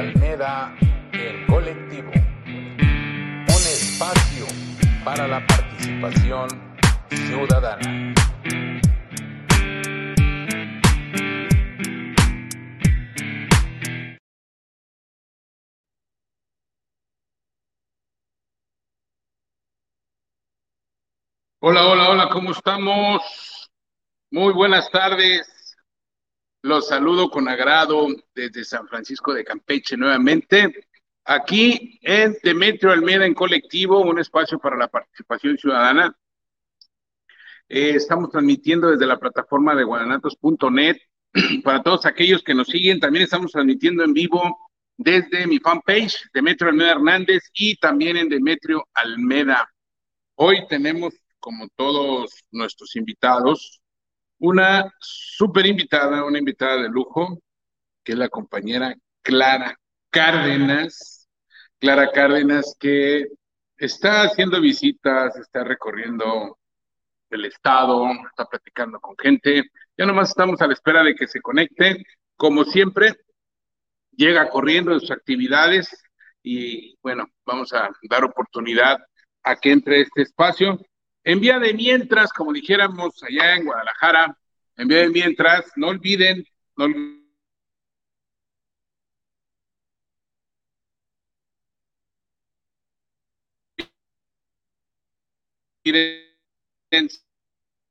Almeda en colectivo. Un espacio para la participación ciudadana. Hola, hola, hola, ¿cómo estamos? Muy buenas tardes. Los saludo con agrado desde San Francisco de Campeche nuevamente. Aquí en Demetrio Almeda en colectivo, un espacio para la participación ciudadana. Eh, estamos transmitiendo desde la plataforma de guananatos.net. Para todos aquellos que nos siguen, también estamos transmitiendo en vivo desde mi fanpage, Demetrio Almeda Hernández, y también en Demetrio Almeda. Hoy tenemos como todos nuestros invitados, una súper invitada, una invitada de lujo, que es la compañera Clara Cárdenas. Clara Cárdenas que está haciendo visitas, está recorriendo el estado, está platicando con gente. Ya nomás estamos a la espera de que se conecte. Como siempre, llega corriendo de sus actividades y bueno, vamos a dar oportunidad a que entre este espacio. En vía de mientras, como dijéramos allá en Guadalajara, en vía de mientras, no olviden, no olviden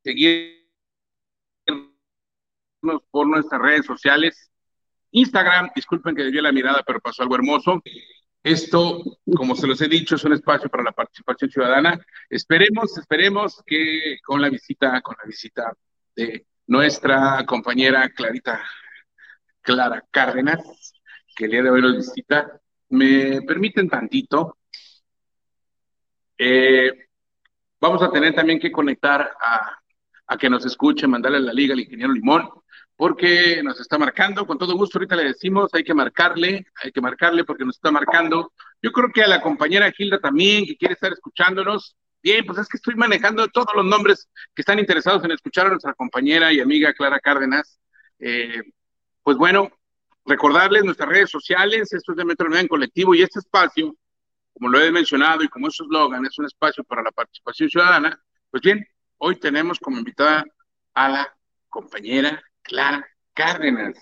seguirnos por nuestras redes sociales. Instagram, disculpen que desvié la mirada, pero pasó algo hermoso. Esto, como se los he dicho, es un espacio para la participación ciudadana. Esperemos, esperemos que con la visita, con la visita de nuestra compañera Clarita, Clara Cárdenas, que el día de hoy nos visita, me permiten tantito. Eh, vamos a tener también que conectar a, a que nos escuche, mandarle la liga al ingeniero Limón porque nos está marcando. Con todo gusto, ahorita le decimos, hay que marcarle, hay que marcarle porque nos está marcando. Yo creo que a la compañera Gilda también, que quiere estar escuchándonos. Bien, pues es que estoy manejando todos los nombres que están interesados en escuchar a nuestra compañera y amiga Clara Cárdenas. Eh, pues bueno, recordarles nuestras redes sociales, esto es de Metro en Colectivo y este espacio, como lo he mencionado y como es su eslogan, es un espacio para la participación ciudadana. Pues bien, hoy tenemos como invitada a la compañera Clara Cárdenas.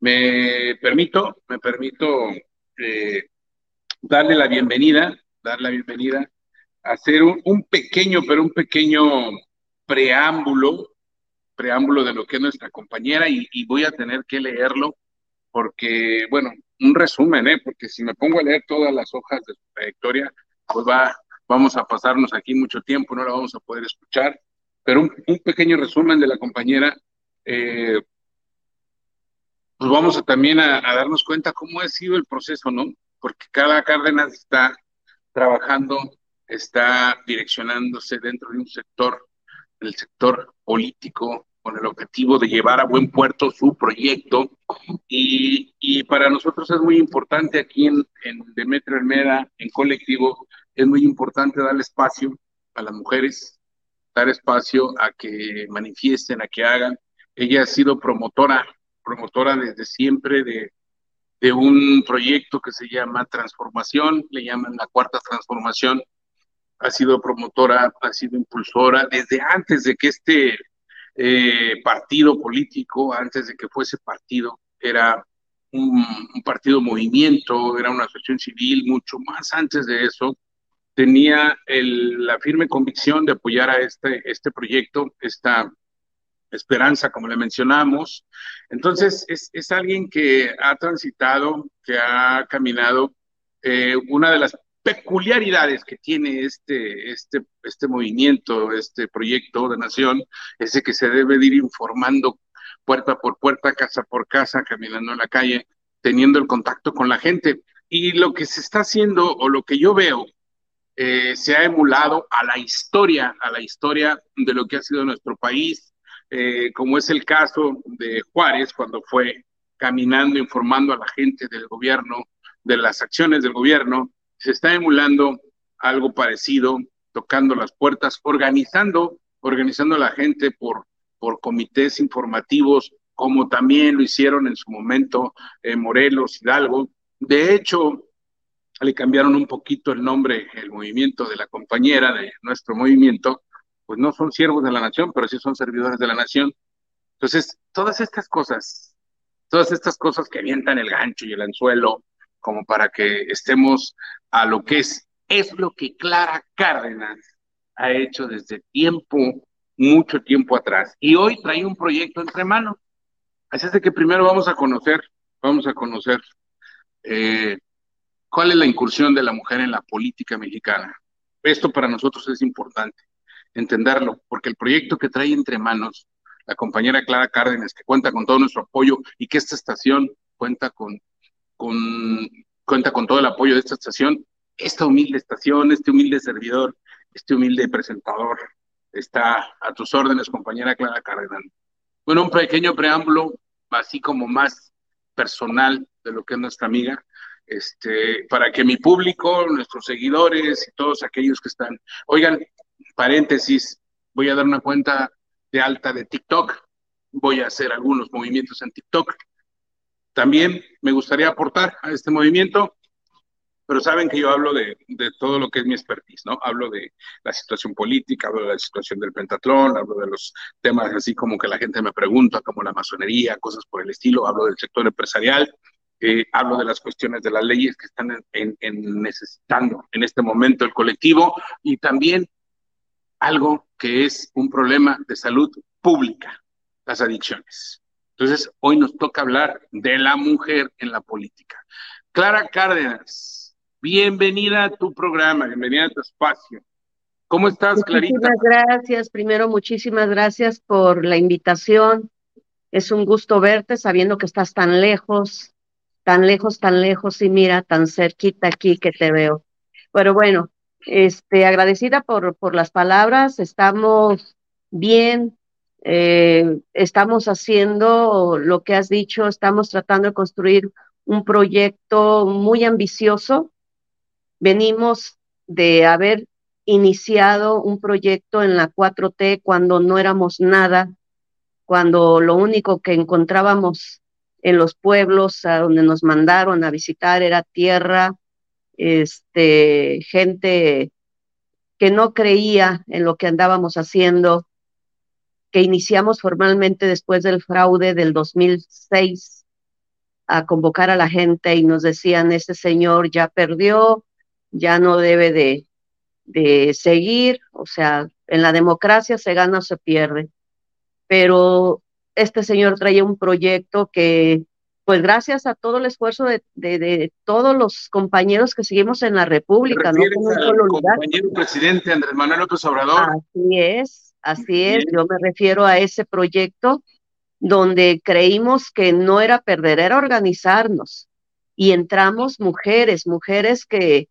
Me permito, me permito eh, darle la bienvenida, darle la bienvenida, hacer un, pequeño, pero un pequeño preámbulo, preámbulo de lo que es nuestra compañera y, y voy a tener que leerlo porque, bueno, un resumen, ¿eh? porque si me pongo a leer todas las hojas de su trayectoria, pues va, vamos a pasarnos aquí mucho tiempo, no la vamos a poder escuchar, pero un, un pequeño resumen de la compañera eh, pues vamos a también a, a, darnos cuenta cómo ha sido el proceso, ¿no? Porque cada Cárdenas está trabajando, está direccionándose dentro de un sector, el sector político, con el objetivo de llevar a buen puerto su proyecto. Y, y para nosotros es muy importante aquí en, en Demetrio Hermeda, en colectivo, es muy importante darle espacio a las mujeres, dar espacio a que manifiesten, a que hagan, ella ha sido promotora, promotora desde siempre de, de un proyecto que se llama Transformación, le llaman la Cuarta Transformación. Ha sido promotora, ha sido impulsora desde antes de que este eh, partido político, antes de que fuese partido, era un, un, partido movimiento, era una asociación civil, mucho más antes de eso, tenía la firme convicción de apoyar a este, este proyecto, esta Esperanza, como le mencionamos. Entonces, es, es alguien que ha transitado, que ha caminado. Eh, una de las peculiaridades que tiene este, este, este movimiento, este proyecto de nación, es que se debe de ir informando puerta por puerta, casa por casa, caminando en la calle, teniendo el contacto con la gente. Y lo que se está haciendo, o lo que yo veo, eh, se ha emulado a la historia, a la historia de lo que ha sido nuestro país, eh, como es el caso de Juárez, cuando fue caminando, informando a la gente del gobierno, de las acciones del gobierno, se está emulando algo parecido, tocando las puertas, organizando, organizando a la gente por, por comités informativos, como también lo hicieron en su momento eh, Morelos, Hidalgo, De hecho, le cambiaron un poquito el nombre, el movimiento de la compañera de nuestro movimiento, pues no son siervos de la nación, pero sí son servidores de la nación. Entonces, todas estas cosas, todas estas cosas que avientan el gancho y el anzuelo, como para que estemos a lo que es, es lo que Clara Cárdenas ha hecho desde tiempo, mucho tiempo atrás. Y hoy trae un proyecto entre manos. Así es de que primero vamos a conocer, vamos a conocer eh, cuál es la incursión de la mujer en la política mexicana. Esto para nosotros es importante entenderlo, porque el proyecto que trae entre manos la compañera Clara Cárdenas, que cuenta con todo nuestro apoyo y que esta estación cuenta con, con, cuenta con todo el apoyo de esta estación, esta humilde estación, este humilde servidor, este humilde presentador, está a tus órdenes, compañera Clara Cárdenas. Bueno, un pequeño preámbulo, así como más personal de lo que es nuestra amiga, este, para que mi público, nuestros seguidores y todos aquellos que están, oigan, paréntesis, voy a dar una cuenta de alta de TikTok, voy a hacer algunos movimientos en TikTok. También me gustaría aportar a este movimiento, pero saben que yo hablo de, de, todo lo que es mi expertise, ¿no? Hablo de la situación política, hablo de la situación del pentatlón, hablo de los temas así como que la gente me pregunta, como la masonería, cosas por el estilo, hablo del sector empresarial, eh, hablo de las cuestiones de las leyes que están en, en necesitando en este momento el colectivo y también algo que es un problema de salud pública, las adicciones. Entonces, hoy nos toca hablar de la mujer en la política. Clara Cárdenas, bienvenida a tu programa, bienvenida a tu espacio. ¿Cómo estás, Clarita? Muchísimas gracias. Primero, muchísimas gracias por la invitación. Es un gusto verte sabiendo que estás tan lejos, tan lejos, tan lejos y mira, tan cerquita aquí que te veo. Pero bueno, este, agradecida por, por las palabras, estamos bien, eh, estamos haciendo lo que has dicho, estamos tratando de construir un proyecto muy ambicioso. Venimos de haber iniciado un proyecto en la 4T cuando no éramos nada, cuando lo único que encontrábamos en los pueblos a donde nos mandaron a visitar era tierra, este, gente que no creía en lo que andábamos haciendo, que iniciamos formalmente después del fraude del 2006 a convocar a la gente y nos decían, este señor ya perdió, ya no debe de, de seguir, o sea, en la democracia se gana o se pierde. Pero este señor traía un proyecto que pues gracias a todo el esfuerzo de, de, todos los compañeros que seguimos en la República, ¿no? Al compañero presidente Andrés Manuel López Obrador. Así es, así es. Yo me refiero a ese proyecto donde creímos que no era perder, era organizarnos. Y entramos mujeres, mujeres que,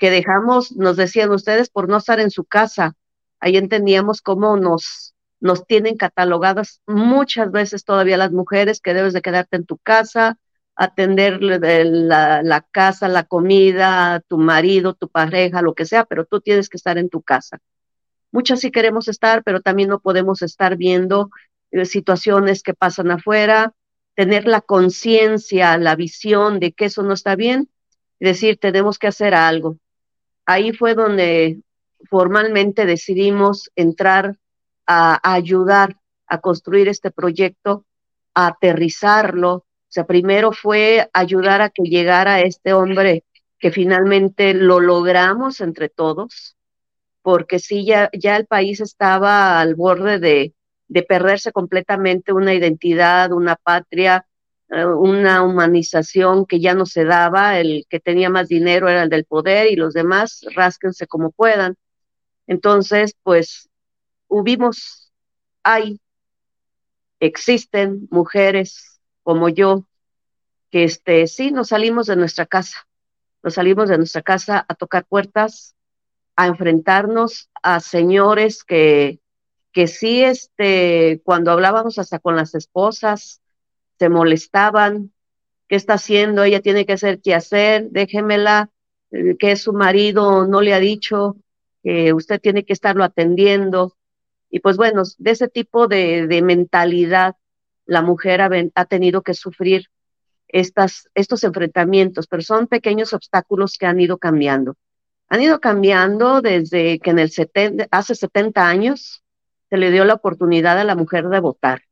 que dejamos, nos decían ustedes, por no estar en su casa. Ahí entendíamos cómo nos nos tienen catalogadas muchas veces todavía las mujeres que debes de quedarte en tu casa, atender la, la casa, la comida, tu marido, tu pareja, lo que sea, pero tú tienes que estar en tu casa. Muchas sí queremos estar, pero también no podemos estar viendo eh, situaciones que pasan afuera, tener la conciencia, la visión de que eso no está bien, y decir, tenemos que hacer algo. Ahí fue donde formalmente decidimos entrar a, ayudar a construir este proyecto, a aterrizarlo. O sea, primero fue ayudar a que llegara este hombre que finalmente lo logramos entre todos, porque sí, ya, ya el país estaba al borde de, de perderse completamente una identidad, una patria, eh, una humanización que ya no se daba, el que tenía más dinero era el del poder y los demás rásquense como puedan. Entonces, pues hubimos, hay, existen mujeres como yo que este, sí nos salimos de nuestra casa, nos salimos de nuestra casa a tocar puertas, a enfrentarnos a señores que, que sí, este, cuando hablábamos hasta con las esposas, se molestaban, ¿qué está haciendo? Ella tiene que hacer qué hacer, déjemela, eh, que su marido no le ha dicho, que usted tiene que estarlo atendiendo. Y pues bueno, de ese tipo de, mentalidad la mujer ha, tenido que sufrir estas, estos enfrentamientos, pero son pequeños obstáculos que han ido cambiando. Han ido cambiando desde que en el hace 70 años se le dio la oportunidad a la mujer de votar.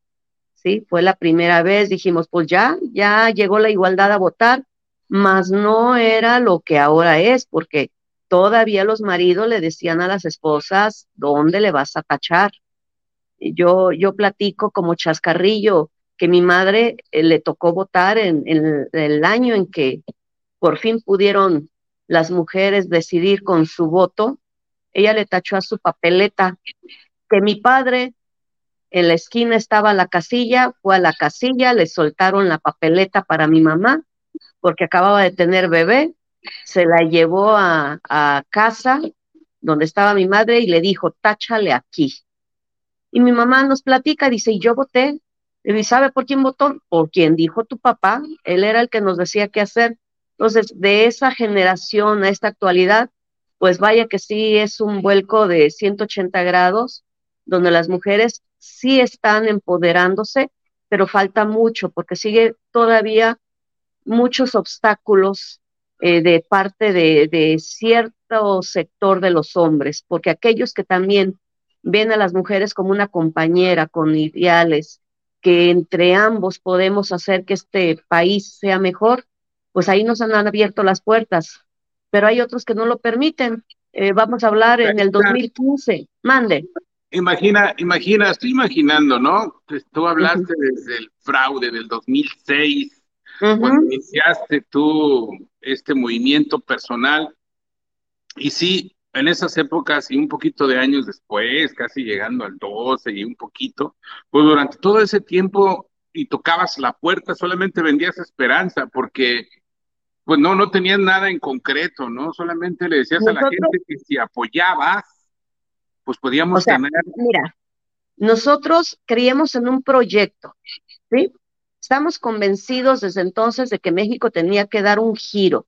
¿sí? Fue la primera vez, dijimos, pues ya, ya llegó la igualdad a votar, mas no era lo que ahora es, porque todavía los maridos le decían a las esposas, ¿dónde le vas a tachar? Yo, yo platico como chascarrillo que mi madre eh, le tocó votar en, en el año en que por fin pudieron las mujeres decidir con su voto. Ella le tachó a su papeleta que mi padre en la esquina estaba la casilla, fue a la casilla, le soltaron la papeleta para mi mamá, porque acababa de tener bebé, se la llevó a, casa donde estaba mi madre y le dijo, táchale aquí. Y mi mamá nos platica, dice, y yo voté. Y ¿sabe por quién votó? Por quien dijo tu papá. Él era el que nos decía qué hacer. Entonces, de esa generación a esta actualidad, pues vaya que sí es un vuelco de 180 grados, donde las mujeres sí están empoderándose, pero falta mucho porque sigue todavía muchos obstáculos eh, de parte de, de cierto sector de los hombres, porque aquellos que también ven a las mujeres como una compañera con ideales, que entre ambos podemos hacer que este país sea mejor, pues ahí nos han abierto las puertas. Pero hay otros que no lo permiten. Eh, vamos a hablar en el 2015. Mande. Imagina, imagina, estoy imaginando, ¿no? Tú hablaste desde el fraude del 2006, cuando iniciaste tú este movimiento personal. Y sí, en esas épocas y un poquito de años después, casi llegando al 12 y un poquito, pues durante todo ese tiempo y tocabas la puerta, solamente vendías esperanza, porque pues no, no tenías nada en concreto, ¿no? Solamente le decías a la gente que si apoyabas, pues podíamos tener. Mira, nosotros creíamos en un proyecto, ¿sí? Estamos convencidos desde entonces de que México tenía que dar un giro.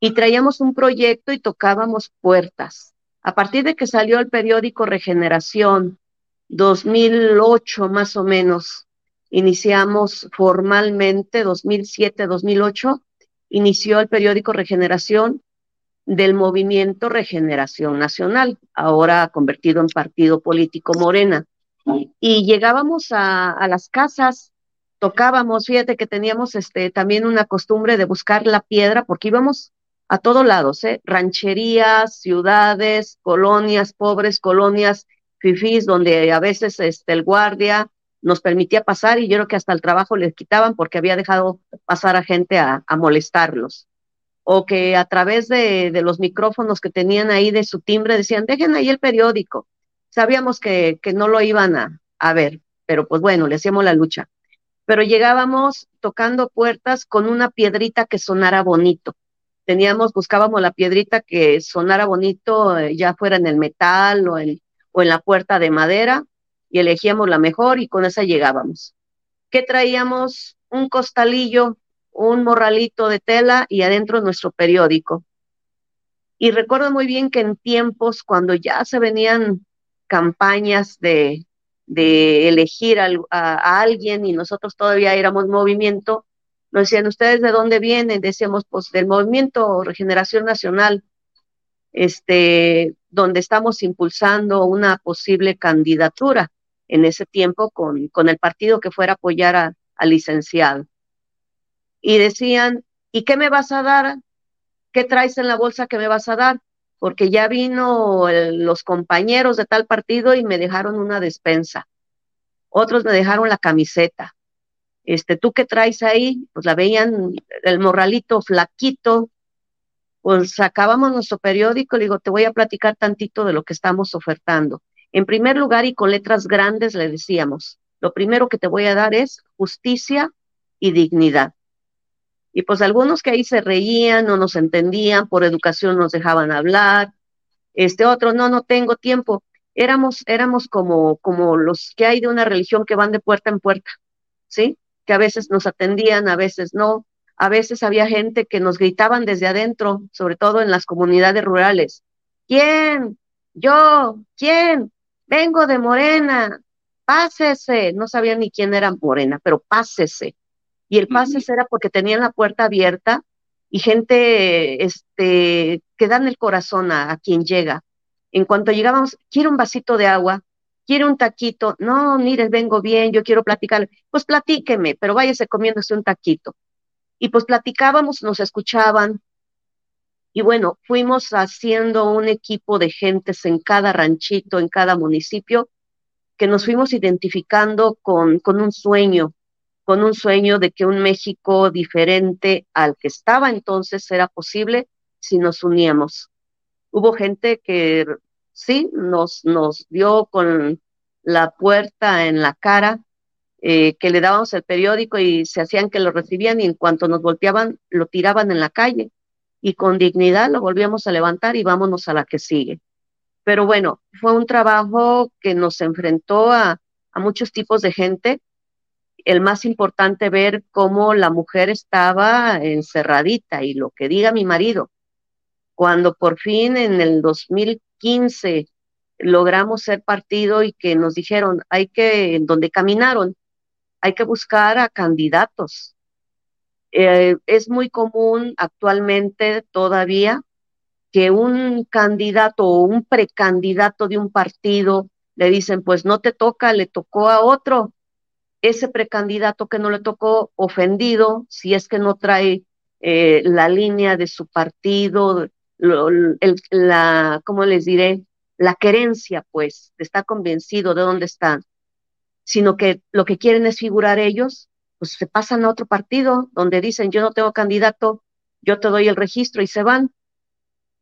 Y traíamos un proyecto y tocábamos puertas. A partir de que salió el periódico Regeneración, 2008 más o menos, iniciamos formalmente, 2007, 2008, inició el periódico Regeneración del movimiento Regeneración Nacional, ahora convertido en partido político Morena. Y llegábamos a, las casas, tocábamos, fíjate que teníamos este, también una costumbre de buscar la piedra, porque íbamos a todos lados, ¿eh? rancherías, ciudades, colonias, pobres colonias, fifís, donde a veces este, el guardia nos permitía pasar y yo creo que hasta el trabajo les quitaban porque había dejado pasar a gente a molestarlos o que a través de, los micrófonos que tenían ahí de su timbre decían, dejen ahí el periódico. Sabíamos que, que no lo iban a, a ver, pero pues bueno, le hacíamos la lucha. Pero llegábamos tocando puertas con una piedrita que sonara bonito. Teníamos, buscábamos la piedrita que sonara bonito, eh, ya fuera en el metal o en, o en la puerta de madera, y elegíamos la mejor y con esa llegábamos. ¿Qué traíamos? Un costalillo un morralito de tela y adentro nuestro periódico. Y recuerdo muy bien que en tiempos cuando ya se venían campañas de, de elegir a, alguien y nosotros todavía éramos movimiento, nos decían, ¿ustedes de dónde vienen? Decíamos, pues del movimiento Regeneración Nacional, este, donde estamos impulsando una posible candidatura en ese tiempo con, con el partido que fuera a apoyar al licenciado y decían, ¿y qué me vas a dar? ¿Qué traes en la bolsa que me vas a dar? Porque ya vino los compañeros de tal partido y me dejaron una despensa. Otros me dejaron la camiseta. Este, ¿tú qué traes ahí? Pues la veían el morralito flaquito. Pues sacábamos nuestro periódico, le digo, te voy a platicar tantito de lo que estamos ofertando. En primer lugar, y con letras grandes le decíamos, lo primero que te voy a dar es justicia y dignidad. Y pues algunos que ahí se reían, no nos entendían, por educación nos dejaban hablar, este otro, no, no tengo tiempo. Éramos, éramos como, como los que hay de una religión que van de puerta en puerta, ¿sí? Que a veces nos atendían, a veces no. A veces había gente que nos gritaban desde adentro, sobre todo en las comunidades rurales. ¿Quién? Yo. ¿Quién? Vengo de Morena. Pásese. No sabía ni quién era Morena, pero pásese y el pase era porque tenían la puerta abierta y gente este, que dan el corazón a, quien llega. En cuanto llegábamos, quiero un vasito de agua, quiero un taquito, no, mire, vengo bien, yo quiero platicar, pues platíqueme, pero váyase comiéndose un taquito. Y pues platicábamos, nos escuchaban, y bueno, fuimos haciendo un equipo de gentes en cada ranchito, en cada municipio, que nos fuimos identificando con, con un sueño, con un sueño de que un México diferente al que estaba entonces era posible si nos uníamos. Hubo gente que sí nos, nos dio con la puerta en la cara, eh, que le dábamos el periódico y se hacían que lo recibían y en cuanto nos volteaban lo tiraban en la calle y con dignidad lo volvíamos a levantar y vámonos a la que sigue. Pero bueno, fue un trabajo que nos enfrentó a, a muchos tipos de gente el más importante ver cómo la mujer estaba encerradita y lo que diga mi marido. Cuando por fin en el 2015 logramos ser partido y que nos dijeron, hay que, en donde caminaron, hay que buscar a candidatos. Eh, es muy común actualmente todavía que un candidato o un precandidato de un partido le dicen, pues no te toca, le tocó a otro, ese precandidato que no le tocó ofendido, si es que no trae eh, la línea de su partido, la, ¿cómo les diré? La querencia, pues, estar convencido de dónde están, sino que lo que quieren es figurar ellos, pues se pasan a otro partido donde dicen, yo no tengo candidato, yo te doy el registro y se van.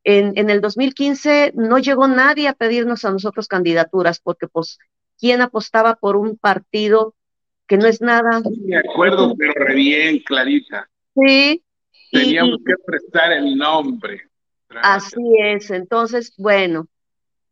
En, en el 2015 no llegó nadie a pedirnos a nosotros candidaturas porque pues, ¿quién apostaba por un partido que no es nada. De acuerdo, pero re bien, Clarita. Sí. Teníamos que prestar el nombre. Así es, entonces, bueno,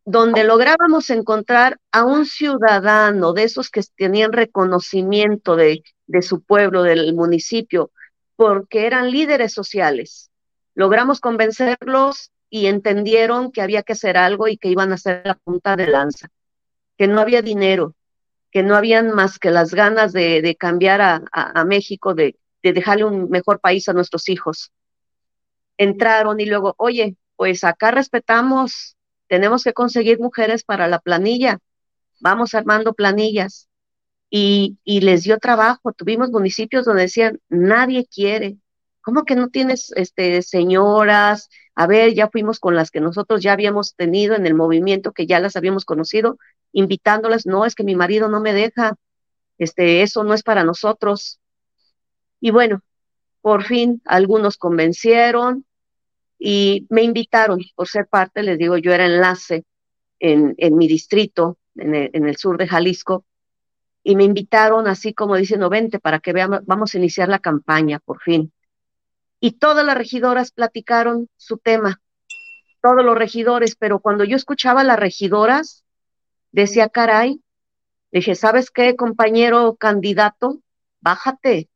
donde lográbamos encontrar a un ciudadano de esos que tenían reconocimiento de, de su pueblo, del municipio, porque eran líderes sociales. Logramos convencerlos y entendieron que había que hacer algo y que iban a hacer la punta de lanza, que no había dinero, que no habían más que las ganas de, cambiar a, México, de, dejarle un mejor país a nuestros hijos. Entraron y luego, oye, pues acá respetamos, tenemos que conseguir mujeres para la planilla, vamos armando planillas. Y, y les dio trabajo. Tuvimos municipios donde decían, nadie quiere. ¿Cómo que no tienes este, señoras? A ver, ya fuimos con las que nosotros ya habíamos tenido en el movimiento, que ya las habíamos conocido, invitándolas, no, es que mi marido no me deja, este, eso no es para nosotros. Y bueno, por fin algunos convencieron y me invitaron por ser parte, les digo, yo era enlace en, en mi distrito, en el, en el, sur de Jalisco, y me invitaron así como diciendo, vente para que veamos, vamos a iniciar la campaña, por fin. Y todas las regidoras platicaron su tema, todos los regidores, pero cuando yo escuchaba a las regidoras, decía, caray, dije, ¿sabes qué, compañero candidato? Bájate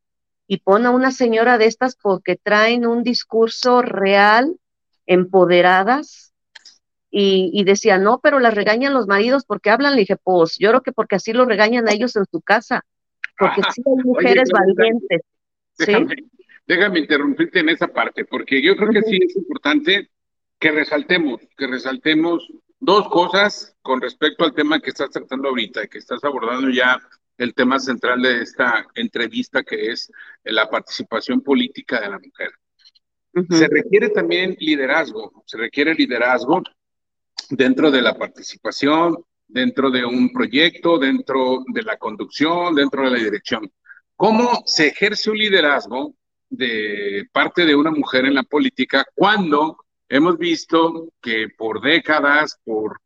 y pon a una señora de estas porque traen un discurso real, empoderadas, y, decía, no, pero las regañan los maridos porque hablan. Le dije, pues yo creo que porque así lo regañan a ellos en su casa, porque sí hay mujeres valientes. Déjame, déjame interrumpirte en esa parte, porque yo creo que sí es importante que resaltemos, que resaltemos Dos cosas con respecto al tema que estás tratando ahorita, que estás abordando ya el tema central de esta entrevista, que es la participación política de la mujer. Se requiere también liderazgo, se requiere liderazgo dentro de la participación, dentro de un proyecto, dentro de la conducción, dentro de la dirección. ¿Cómo se ejerce un liderazgo de parte de una mujer en la política cuando hemos visto que por décadas, por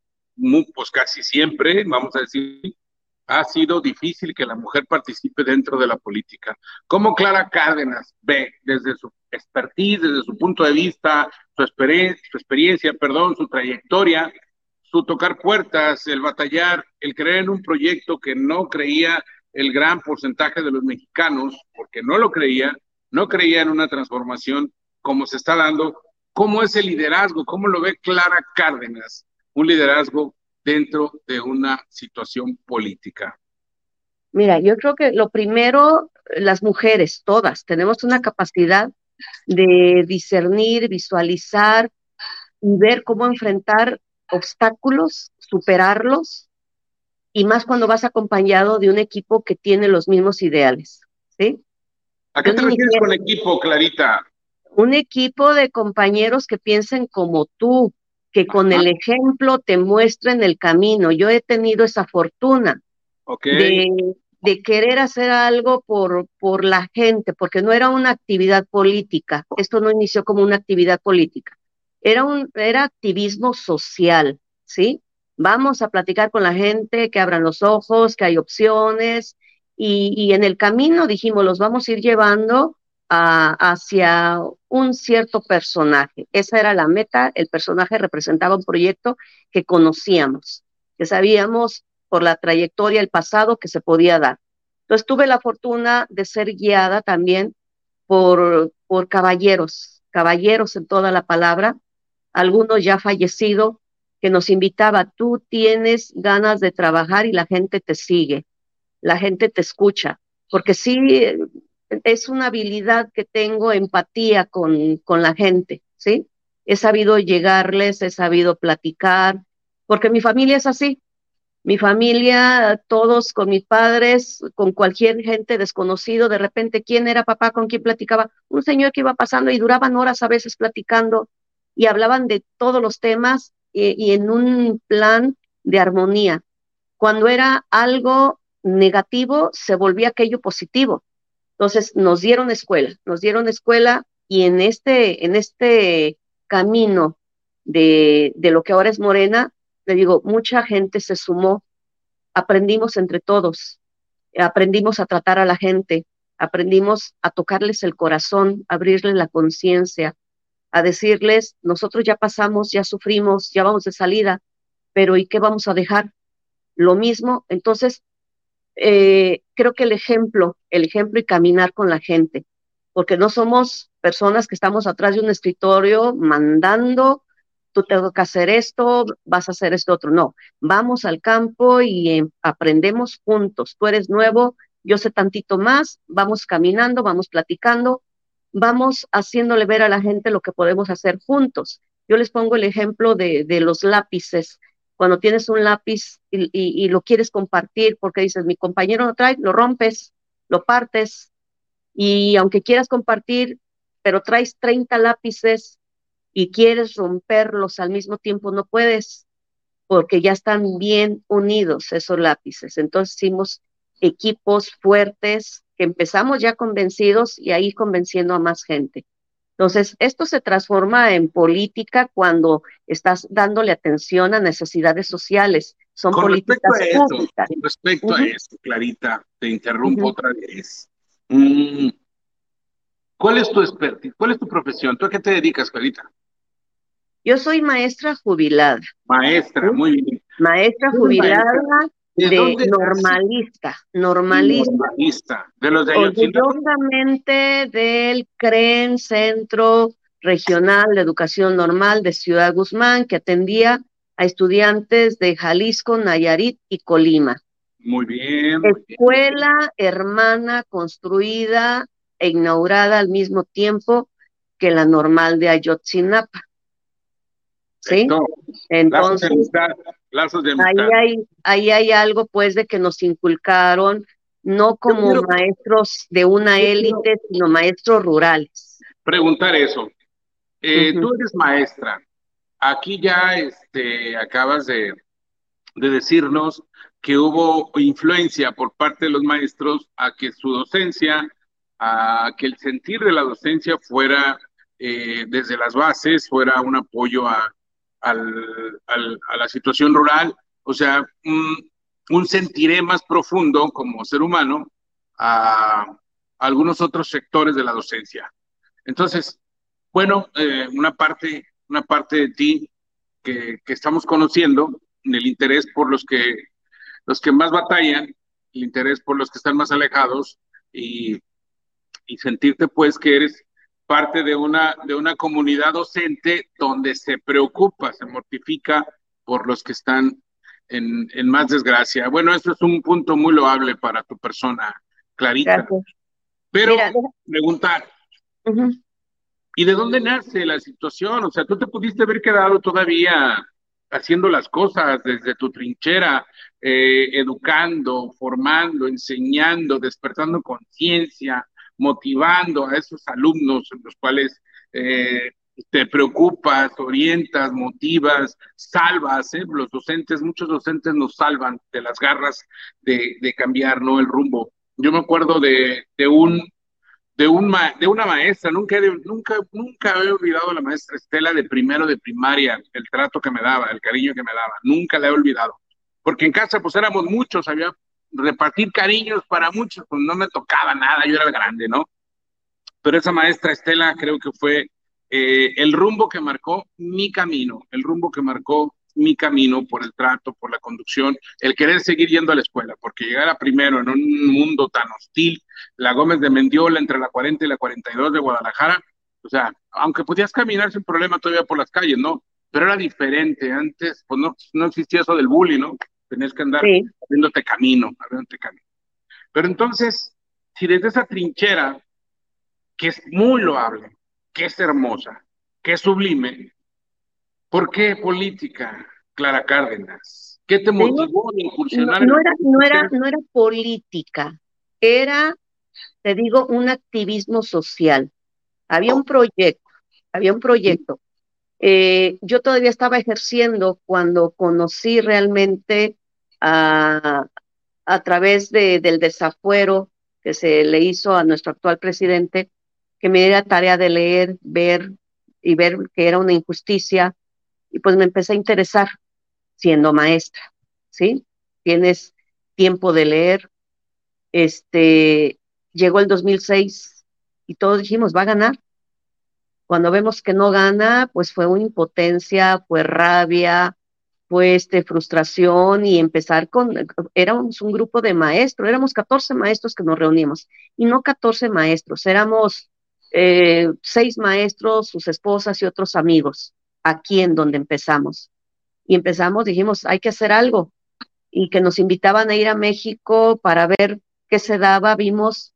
pues casi siempre, vamos a decir, ha sido difícil que la mujer participe dentro de la política. ¿Cómo Clara Cárdenas ve desde su expertise, desde su punto de vista, su, su experiencia, perdón, su trayectoria, su tocar puertas, el batallar, el creer en un proyecto que no creía el gran porcentaje de los mexicanos, porque no lo creía, no creía en una transformación como se está dando, ¿Cómo es el liderazgo? ¿Cómo lo ve Clara Cárdenas? Un liderazgo dentro de una situación política. Mira, yo creo que lo primero, las mujeres, todas, tenemos una capacidad de discernir, visualizar y ver cómo enfrentar obstáculos, superarlos, y más cuando vas acompañado de un equipo que tiene los mismos ideales, ¿sí? ¿A qué te refieres con equipo, Clarita? Un equipo de compañeros que piensen como tú, que con el ejemplo te muestren el camino. Yo he tenido esa fortuna de, de, querer hacer algo por, por la gente, porque no era una actividad política. Esto no inició como una actividad política. Era un era activismo social, ¿sí? Vamos a platicar con la gente, que abran los ojos, que hay opciones, y, en el camino dijimos, los vamos a ir llevando hacia un cierto personaje. Esa era la meta, el personaje representaba un proyecto que conocíamos, que sabíamos por la trayectoria, el pasado que se podía dar. Entonces tuve la fortuna de ser guiada también por, por caballeros, caballeros en toda la palabra, algunos ya fallecidos, que nos invitaba, tú tienes ganas de trabajar y la gente te sigue la gente te escucha, porque sí es una habilidad que tengo empatía con, con la gente, ¿sí? He sabido llegarles, he sabido platicar, porque mi familia es así. Mi familia, todos con mis padres, con cualquier gente desconocido, de repente, ¿quién era papá? ¿Con quién platicaba? Un señor que iba pasando y duraban horas a veces platicando y hablaban de todos los temas y, y en un plan de armonía. Cuando era algo negativo se volvía aquello positivo. Entonces nos dieron escuela, nos dieron escuela y en este, en este camino de, de lo que ahora es Morena, le digo, mucha gente se sumó, aprendimos entre todos, aprendimos a tratar a la gente, aprendimos a tocarles el corazón, abrirles la conciencia, a decirles, nosotros ya pasamos, ya sufrimos, ya vamos de salida, pero ¿y qué vamos a dejar? Lo mismo, entonces eh, creo que el ejemplo, el ejemplo y caminar con la gente, porque no somos personas que estamos atrás de un escritorio mandando, tú tengo que hacer esto, vas a hacer esto otro. No, vamos al campo y em, aprendemos juntos. Tú eres nuevo, yo sé tantito más, vamos caminando, vamos platicando, vamos haciéndole ver a la gente lo que podemos hacer juntos. Yo les pongo el ejemplo de, de los lápices cuando tienes un lápiz y, lo quieres compartir porque dices, mi compañero no trae, lo rompes, lo partes y aunque quieras compartir, pero traes 30 lápices y quieres romperlos al mismo tiempo, no puedes porque ya están bien unidos esos lápices. Entonces hicimos equipos fuertes que empezamos ya convencidos y ahí convenciendo a más gente. Entonces, esto se transforma en política cuando estás dándole atención a necesidades sociales. Son políticas públicas. con respecto a eso, Clarita, te interrumpo otra vez. Mm, ¿Cuál es tu expertise? ¿Cuál es tu profesión? ¿Tú a qué te dedicas, Clarita? Yo soy maestra jubilada. Maestra, muy bien. Maestra jubilada de, normalista, normalista. Normalista, de los de Orgullosamente del CREN, Centro Regional de Educación Normal de Ciudad Guzmán, que atendía a estudiantes de Jalisco, Nayarit y Colima. Muy bien. Escuela hermana construida e inaugurada al mismo tiempo que la normal de Ayotzinapa. ¿Sí? Entonces, Ahí hay, ahí hay algo pues de que nos inculcaron, no como maestros de una élite, sino maestros rurales. Preguntar eso. Eh, tú eres maestra. Aquí ya este, acabas de, de decirnos que hubo influencia por parte de los maestros a que su docencia, a que el sentir de la docencia fuera eh, desde las bases, fuera un apoyo a, a la situación rural, o sea, un, sentiré más profundo como ser humano a, algunos otros sectores de la docencia. Entonces, bueno, eh, una parte, una parte de ti que, que, estamos conociendo, el interés por los que, los que más batallan, el interés por los que están más alejados y, y sentirte pues que eres parte de una, de una comunidad docente donde se preocupa, se mortifica por los que están en, en más desgracia. Bueno, esto es un punto muy loable para tu persona, Clarita. Pero preguntar, ¿y de dónde nace la situación? O sea, tú te pudiste haber quedado todavía haciendo las cosas desde tu trinchera, eh, educando, formando, enseñando, despertando conciencia, motivando a esos alumnos en los cuales eh, te preocupas, orientas, motivas, salvas, ¿eh? los docentes, muchos docentes nos salvan de las garras de, cambiar ¿no? el rumbo. Yo me acuerdo de, un de una maestra, nunca, nunca, nunca he olvidado a la maestra Estela de primero de primaria, el trato que me daba, el cariño que me daba, nunca la he olvidado. Porque en casa pues éramos muchos, había repartir cariños para muchos, pues no me tocaba nada, yo era el grande, ¿no? Pero esa maestra Estela creo que fue eh, el rumbo que marcó mi camino, el rumbo que marcó mi camino por el trato, por la conducción, el querer seguir yendo a la escuela, porque llegar a primero en un mundo tan hostil, la Gómez de Mendiola entre la 40 y la 42 de Guadalajara, o sea, aunque podías caminar sin problema todavía por las calles, ¿no? Pero era diferente, antes pues no, no existía eso del bullying, ¿no? Tenías que andar abriéndote camino, abriéndote camino. Pero entonces, si desde esa trinchera, que es muy loable, que es hermosa, que es sublime, ¿Por qué política, Clara Cárdenas? ¿Qué te motivó a incursionar? No, era, no, era, no era política, era, te digo, un activismo social. Había un proyecto, había un proyecto. Eh, yo todavía estaba ejerciendo cuando conocí realmente a, través de, del desafuero que se le hizo a nuestro actual presidente, que me diera tarea de leer, ver y ver que era una injusticia y pues me empecé a interesar siendo maestra, ¿sí? Tienes tiempo de leer. Este, llegó el 2006 y todos dijimos, va a ganar. Cuando vemos que no gana, pues fue una impotencia, fue rabia, fue este, frustración y empezar con, éramos un grupo de maestros, éramos 14 maestros que nos reunimos y no 14 maestros, éramos eh, seis maestros, sus esposas y otros amigos aquí en donde empezamos. Y empezamos, dijimos, hay que hacer algo. Y que nos invitaban a ir a México para ver qué se daba. Vimos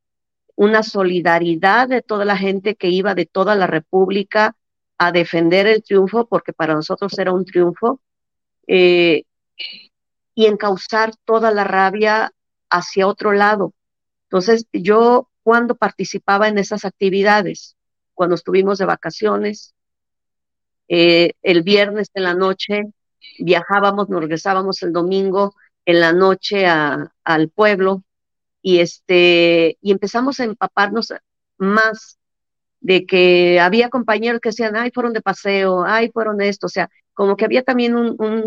una solidaridad de toda la gente que iba de toda la República a defender el triunfo, porque para nosotros era un triunfo, eh, y encauzar toda la rabia hacia otro lado. Entonces, yo cuando participaba en esas actividades, cuando estuvimos de vacaciones, eh, el viernes en la noche viajábamos, nos regresábamos el domingo en la noche al pueblo y este y empezamos a empaparnos más de que había compañeros que decían, ay, fueron de paseo, ay, fueron esto, o sea, como que había también un, un,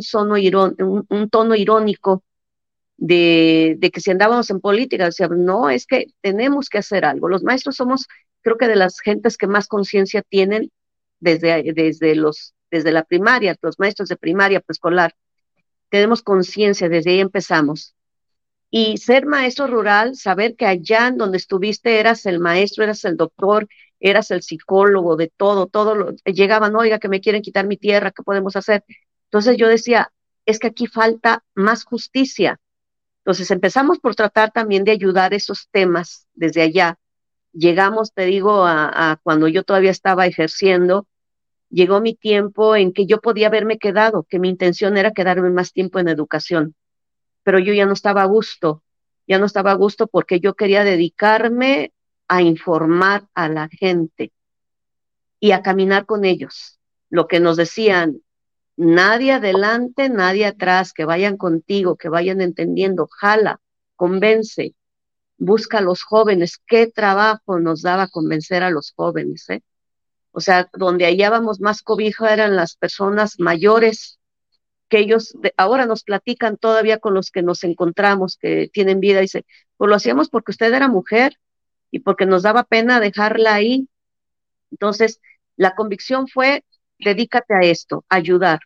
un, tono irónico de, de, que si andábamos en política, decíamos, no, es que tenemos que hacer algo. Los maestros somos, creo que de las gentes que más conciencia tienen desde, desde, los, desde la primaria, los maestros de primaria preescolar, tenemos conciencia, desde ahí empezamos. Y ser maestro rural, saber que allá en donde estuviste eras el maestro, eras el doctor, eras el psicólogo de todo, todo lo, llegaban, oiga, que me quieren quitar mi tierra, ¿qué podemos hacer? Entonces yo decía, es que aquí falta más justicia. Entonces empezamos por tratar también de ayudar esos temas desde allá llegamos, te digo, a, cuando yo todavía estaba ejerciendo, llegó mi tiempo en que yo podía haberme quedado, que mi intención era quedarme más tiempo en educación, pero yo ya no estaba a gusto, ya no estaba a gusto porque yo quería dedicarme a informar a la gente y a caminar con ellos. Lo que nos decían, nadie adelante, nadie atrás, que vayan contigo, que vayan entendiendo, jala, convence, busca a los jóvenes. Qué trabajo nos daba convencer a los jóvenes, ¿eh? O sea, donde hallábamos más cobija eran las personas mayores, que ellos ahora nos platican todavía con los que nos encontramos, que tienen vida, dice, pues lo hacíamos porque usted era mujer y porque nos daba pena dejarla ahí. Entonces, la convicción fue, dedícate a esto, ayudar,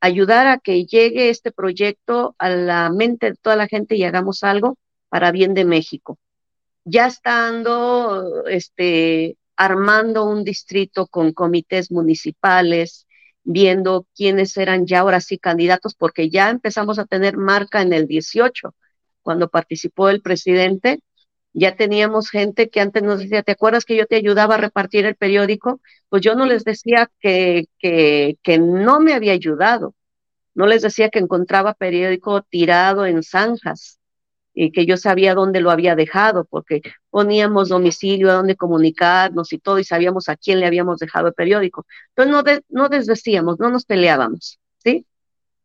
ayudar a que llegue este proyecto a la mente de toda la gente y hagamos algo para bien de México. Ya estando este, armando un distrito con comités municipales, viendo quiénes eran ya ahora sí candidatos, porque ya empezamos a tener marca en el 18, cuando participó el presidente, Ya teníamos gente que antes nos decía, ¿te acuerdas que yo te ayudaba a repartir el periódico? Pues yo no les decía que, que, que no me había ayudado. No les decía que encontraba periódico tirado en zanjas y que yo sabía dónde lo había dejado, porque poníamos domicilio, a dónde comunicarnos y todo, y sabíamos a quién le habíamos dejado el periódico. Entonces no, no desdecíamos, no nos peleábamos, ¿sí?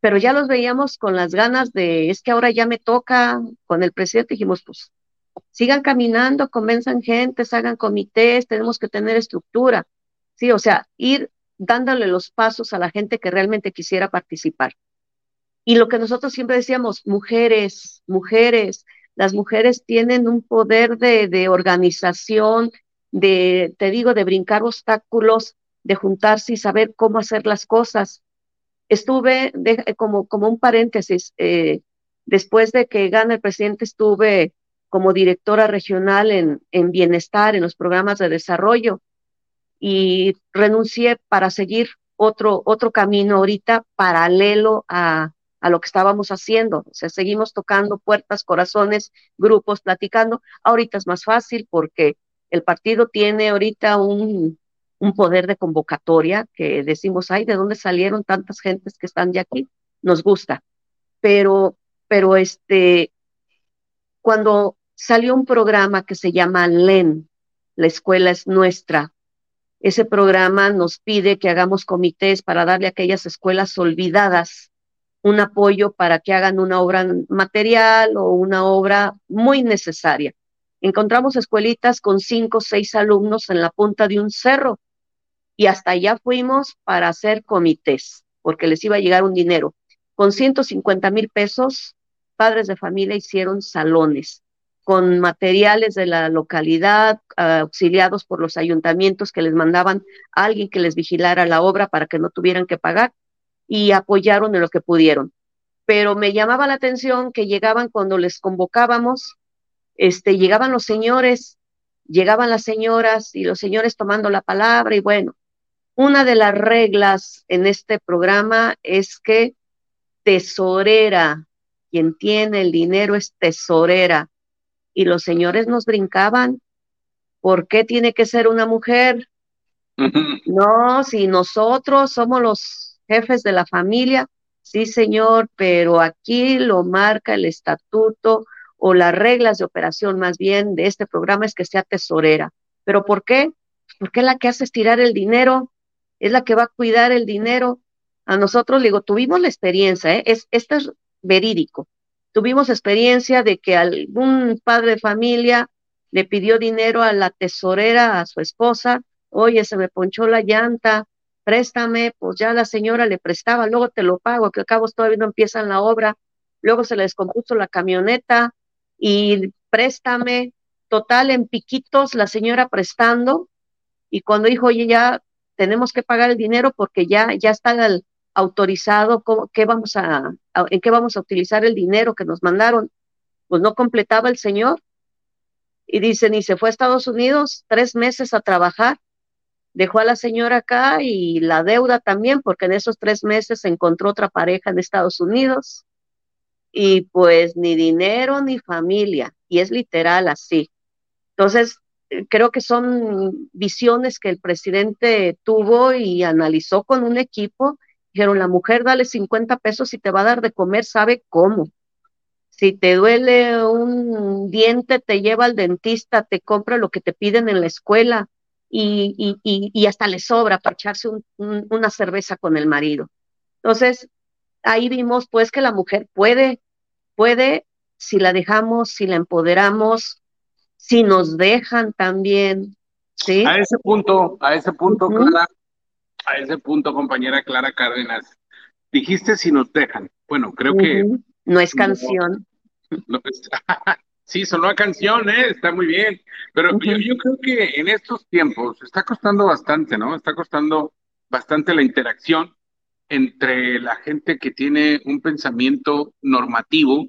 Pero ya los veíamos con las ganas de, es que ahora ya me toca, con el presidente dijimos, pues sigan caminando, convenzan gente, hagan comités, tenemos que tener estructura, sí, o sea, ir dándole los pasos a la gente que realmente quisiera participar. Y lo que nosotros siempre decíamos, mujeres, mujeres, las mujeres tienen un poder de, de organización, de, te digo, de brincar obstáculos, de juntarse y saber cómo hacer las cosas. Estuve, como, como un paréntesis, eh, después de que gana el presidente, estuve como directora regional en, en bienestar, en los programas de desarrollo, y renuncié para seguir otro, otro camino ahorita paralelo a, a lo que estábamos haciendo. O sea, seguimos tocando puertas, corazones, grupos, platicando. Ahorita es más fácil porque el partido tiene ahorita un, un poder de convocatoria que decimos, ay, ¿de dónde salieron tantas gentes que están ya aquí? Nos gusta. Pero, pero este, cuando salió un programa que se llama LEN, la escuela es nuestra. Ese programa nos pide que hagamos comités para darle a aquellas escuelas olvidadas un apoyo para que hagan una obra material o una obra muy necesaria. Encontramos escuelitas con cinco o seis alumnos en la punta de un cerro y hasta allá fuimos para hacer comités, porque les iba a llegar un dinero. Con 150 mil pesos, padres de familia hicieron salones con materiales de la localidad, auxiliados por los ayuntamientos que les mandaban a alguien que les vigilara la obra para que no tuvieran que pagar y apoyaron en lo que pudieron. Pero me llamaba la atención que llegaban cuando les convocábamos, este, llegaban los señores, llegaban las señoras y los señores tomando la palabra y bueno, una de las reglas en este programa es que tesorera, quien tiene el dinero es tesorera y los señores nos brincaban. ¿Por qué tiene que ser una mujer? No, si nosotros somos los jefes de la familia, sí señor, pero aquí lo marca el estatuto o las reglas de operación más bien de este programa es que sea tesorera. ¿Pero por qué? Porque es la que hace estirar el dinero, es la que va a cuidar el dinero. A nosotros, digo, tuvimos la experiencia, ¿eh? es, esto es verídico tuvimos experiencia de que algún padre de familia le pidió dinero a la tesorera, a su esposa, oye, se me ponchó la llanta, préstame, pues ya la señora le prestaba, luego te lo pago, que al cabo todavía no empiezan la obra, luego se le descompuso la camioneta y préstame, total en piquitos la señora prestando y cuando dijo, oye, ya tenemos que pagar el dinero porque ya, ya está autorizado qué vamos a, en qué vamos a utilizar el dinero que nos mandaron. Pues no completaba el señor. Y dicen, y se fue a Estados Unidos tres meses a trabajar. Dejó a la señora acá y la deuda también, porque en esos tres meses encontró otra pareja en Estados Unidos. Y pues ni dinero ni familia. Y es literal así. Entonces, eh, creo que son visiones que el presidente tuvo y analizó con un equipo Dijeron, la mujer dale 50 pesos y te va a dar de comer, sabe cómo. Si te duele un diente, te lleva al dentista, te compra lo que te piden en la escuela y, y, y, hasta le sobra para echarse una cerveza con el marido. Entonces, ahí vimos pues que la mujer puede, puede, si la dejamos, si la empoderamos, si nos dejan también. ¿sí? A ese punto, a ese punto, Clara, a ese punto, compañera Clara Cárdenas. Dijiste si nos dejan. Bueno, creo que... No es canción. sí, sonó a canción, ¿eh? Está muy bien. Pero yo, yo creo que en estos tiempos está costando bastante, ¿no? Está costando bastante la interacción entre la gente que tiene un pensamiento normativo,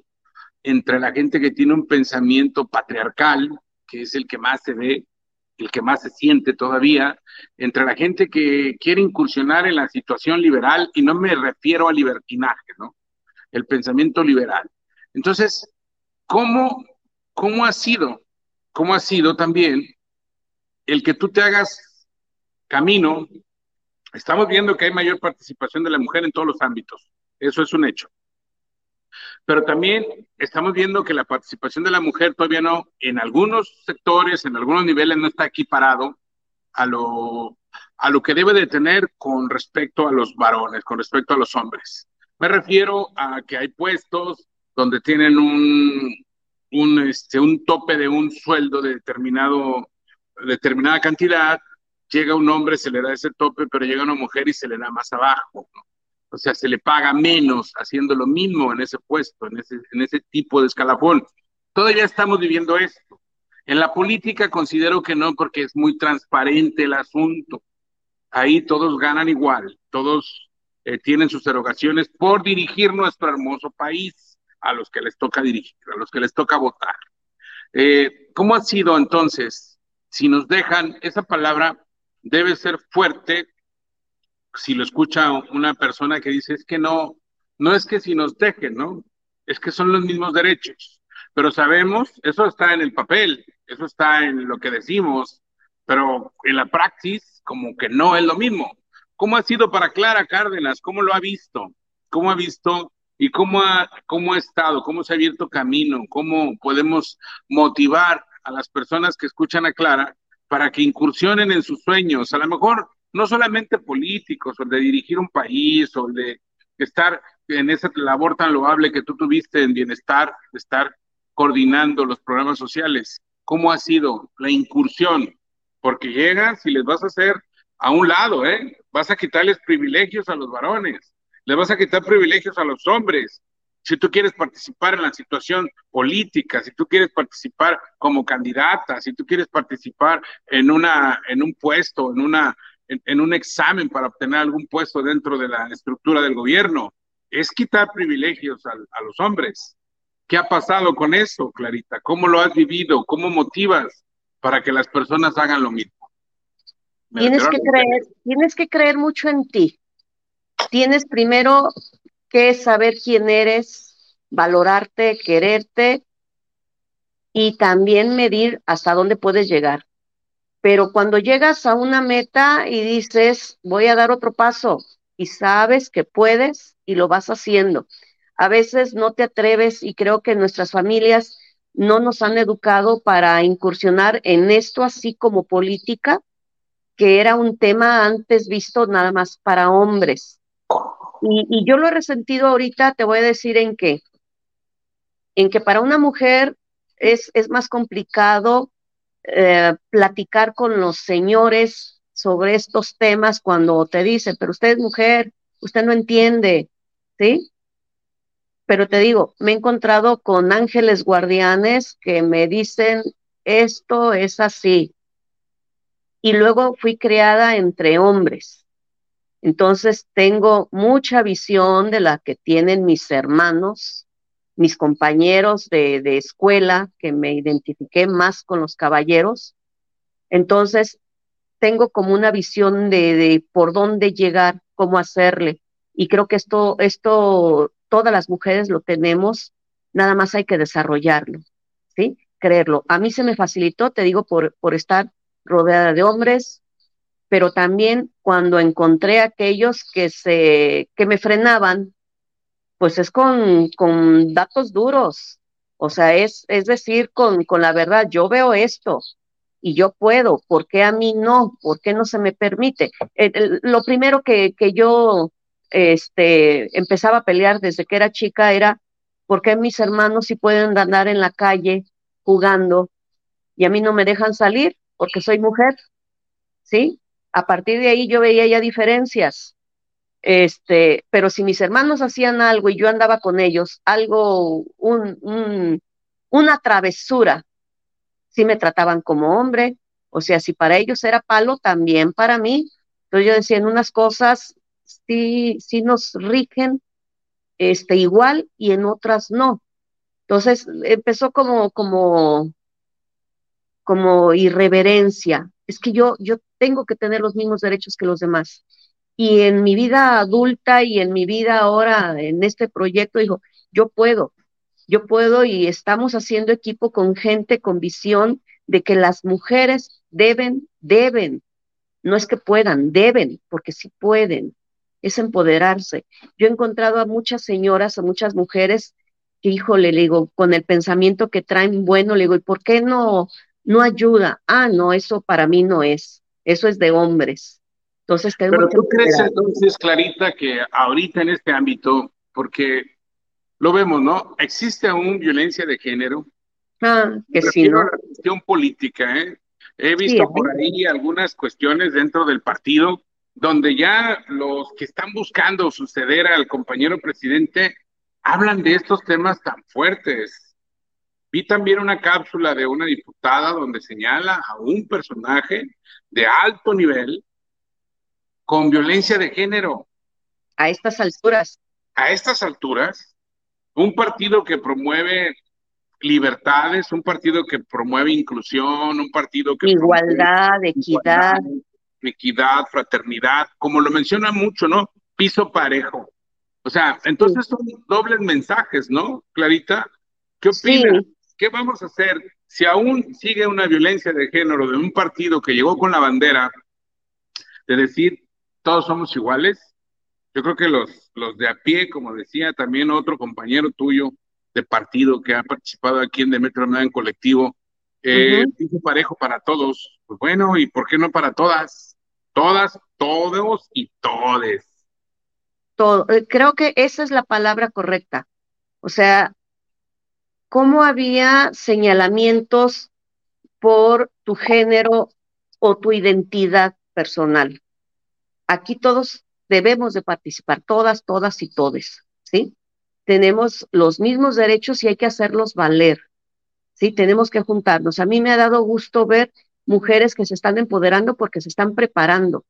entre la gente que tiene un pensamiento patriarcal, que es el que más se ve, el que más se siente todavía, entre la gente que quiere incursionar en la situación liberal, y no me refiero a libertinaje, ¿no? El pensamiento liberal. Entonces, ¿cómo, cómo ha sido cómo ha sido también el que tú te hagas camino. Estamos viendo que hay mayor participación de la mujer en todos los ámbitos. Eso es un hecho. Pero también estamos viendo que la participación de la mujer todavía no, en algunos sectores, en algunos niveles, no está equiparado a lo, a lo que debe de tener con respecto a los varones, con respecto a los hombres. Me refiero a que hay puestos donde tienen un, un, este, un tope de un sueldo de determinado, determinada cantidad, llega un hombre, se le da ese tope, pero llega una mujer y se le da más abajo. O sea, se le paga menos haciendo lo mismo en ese puesto, en ese, en ese tipo de escalafón. Todavía estamos viviendo esto. En la política considero que no, porque es muy transparente el asunto. Ahí todos ganan igual, todos eh, tienen sus erogaciones por dirigir nuestro hermoso país a los que les toca dirigir, a los que les toca votar. Eh, ¿Cómo ha sido entonces? Si nos dejan, esa palabra debe ser fuerte si lo escucha una persona que dice, es que no, no es que si nos dejen, ¿no? Es que son los mismos derechos. Pero sabemos, eso está en el papel, eso está en lo que decimos, pero en la praxis como que no es lo mismo. ¿Cómo ha sido para Clara Cárdenas? ¿Cómo lo ha visto? ¿Cómo ha visto y cómo ha, cómo ha estado? ¿Cómo se ha abierto camino? ¿Cómo podemos motivar a las personas que escuchan a Clara para que incursionen en sus sueños? A lo mejor no solamente políticos, o de dirigir un país, o de estar en esa labor tan loable que tú tuviste en bienestar, de estar coordinando los programas sociales. ¿Cómo ha sido la incursión? Porque llegas y les vas a hacer a un lado, ¿eh? Vas a quitarles privilegios a los varones, les vas a quitar privilegios a los hombres. Si tú quieres participar en la situación política, si tú quieres participar como candidata, si tú quieres participar en una en un puesto, en una en, un examen para obtener algún puesto dentro de la estructura del gobierno. Es quitar privilegios a, a los hombres. ¿Qué ha pasado con eso, Clarita? ¿Cómo lo has vivido? ¿Cómo motivas para que las personas hagan lo mismo? tienes que, creer, tienes que creer mucho en ti. Tienes primero que saber quién eres, valorarte, quererte y también medir hasta dónde puedes llegar pero cuando llegas a una meta y dices, voy a dar otro paso y sabes que puedes y lo vas haciendo, a veces no te atreves y creo que nuestras familias no nos han educado para incursionar en esto así como política, que era un tema antes visto nada más para hombres. Y, yo lo he resentido ahorita, te voy a decir en qué. En que para una mujer es, es más complicado eh, platicar con los señores sobre estos temas cuando te dice, pero usted es mujer, usted no entiende, ¿sí? Pero te digo, me he encontrado con ángeles guardianes que me dicen, esto es así. Y luego fui creada entre hombres. Entonces tengo mucha visión de la que tienen mis hermanos, mis compañeros de, escuela, que me identifiqué más con los caballeros. Entonces, tengo como una visión de, de, por dónde llegar, cómo hacerle. Y creo que esto, esto, todas las mujeres lo tenemos, nada más hay que desarrollarlo, ¿sí? Creerlo. A mí se me facilitó, te digo, por, por estar rodeada de hombres, pero también cuando encontré aquellos que se, que me frenaban pues es con, con datos duros. O sea, es, es decir, con, con la verdad, yo veo esto y yo puedo, ¿por qué a mí no? ¿Por qué no se me permite? lo primero que, que yo este, empezaba a pelear desde que era chica era, ¿por qué mis hermanos sí pueden andar en la calle jugando y a mí no me dejan salir porque soy mujer? ¿Sí? A partir de ahí yo veía ya diferencias. Este, pero si mis hermanos hacían algo y yo andaba con ellos, algo, un, una travesura, si me trataban como hombre, o sea, si para ellos era palo, también para mí. Entonces yo decía, en unas cosas sí, sí nos rigen este, igual y en otras no. Entonces empezó como, como, como irreverencia. Es que yo, yo tengo que tener los mismos derechos que los demás y en mi vida adulta y en mi vida ahora en este proyecto dijo, yo puedo, yo puedo y estamos haciendo equipo con gente con visión de que las mujeres deben, deben, no es que puedan, deben, porque sí pueden, es empoderarse. Yo he encontrado a muchas señoras, a muchas mujeres que, híjole, le digo, con el pensamiento que traen bueno, le digo, ¿y por qué no, no ayuda? Ah, no, eso para mí no es, eso es de hombres. Entonces, Pero tú crees entonces, Clarita, que ahorita en este ámbito, porque lo vemos, ¿no? Existe aún violencia de género. Ah, que sí, ¿no? la cuestión política, ¿eh? He visto por ahí algunas cuestiones dentro del partido donde ya los que están buscando suceder al compañero presidente hablan de estos temas tan fuertes. Vi también una cápsula de una diputada donde señala a un personaje de alto nivel con violencia de género. A estas alturas. A estas alturas, un partido que promueve libertades, un partido que promueve inclusión, un partido que... Igualdad, equidad. equidad, fraternidad, como lo menciona mucho, ¿no? Piso parejo. O sea, entonces son dobles mensajes, ¿no, Clarita? ¿Qué opinas? ¿Qué vamos a hacer si aún sigue una violencia de género de un partido que llegó con la bandera de decir todos somos iguales. Yo creo que los, los de a pie, como decía también otro compañero tuyo de partido que ha participado aquí en Demetrio en colectivo, eh, parejo para todos. Pues bueno, ¿y por qué no para todas? Todas, todos y todes. Todo. Eh, creo que esa es la palabra correcta. O sea, ¿cómo había señalamientos por tu género o tu identidad personal? aquí todos debemos de participar, todas, todas y todes, ¿sí? Tenemos los mismos derechos y hay que hacerlos valer, ¿sí? Tenemos que juntarnos. A mí me ha dado gusto ver mujeres que se están empoderando porque se están preparando.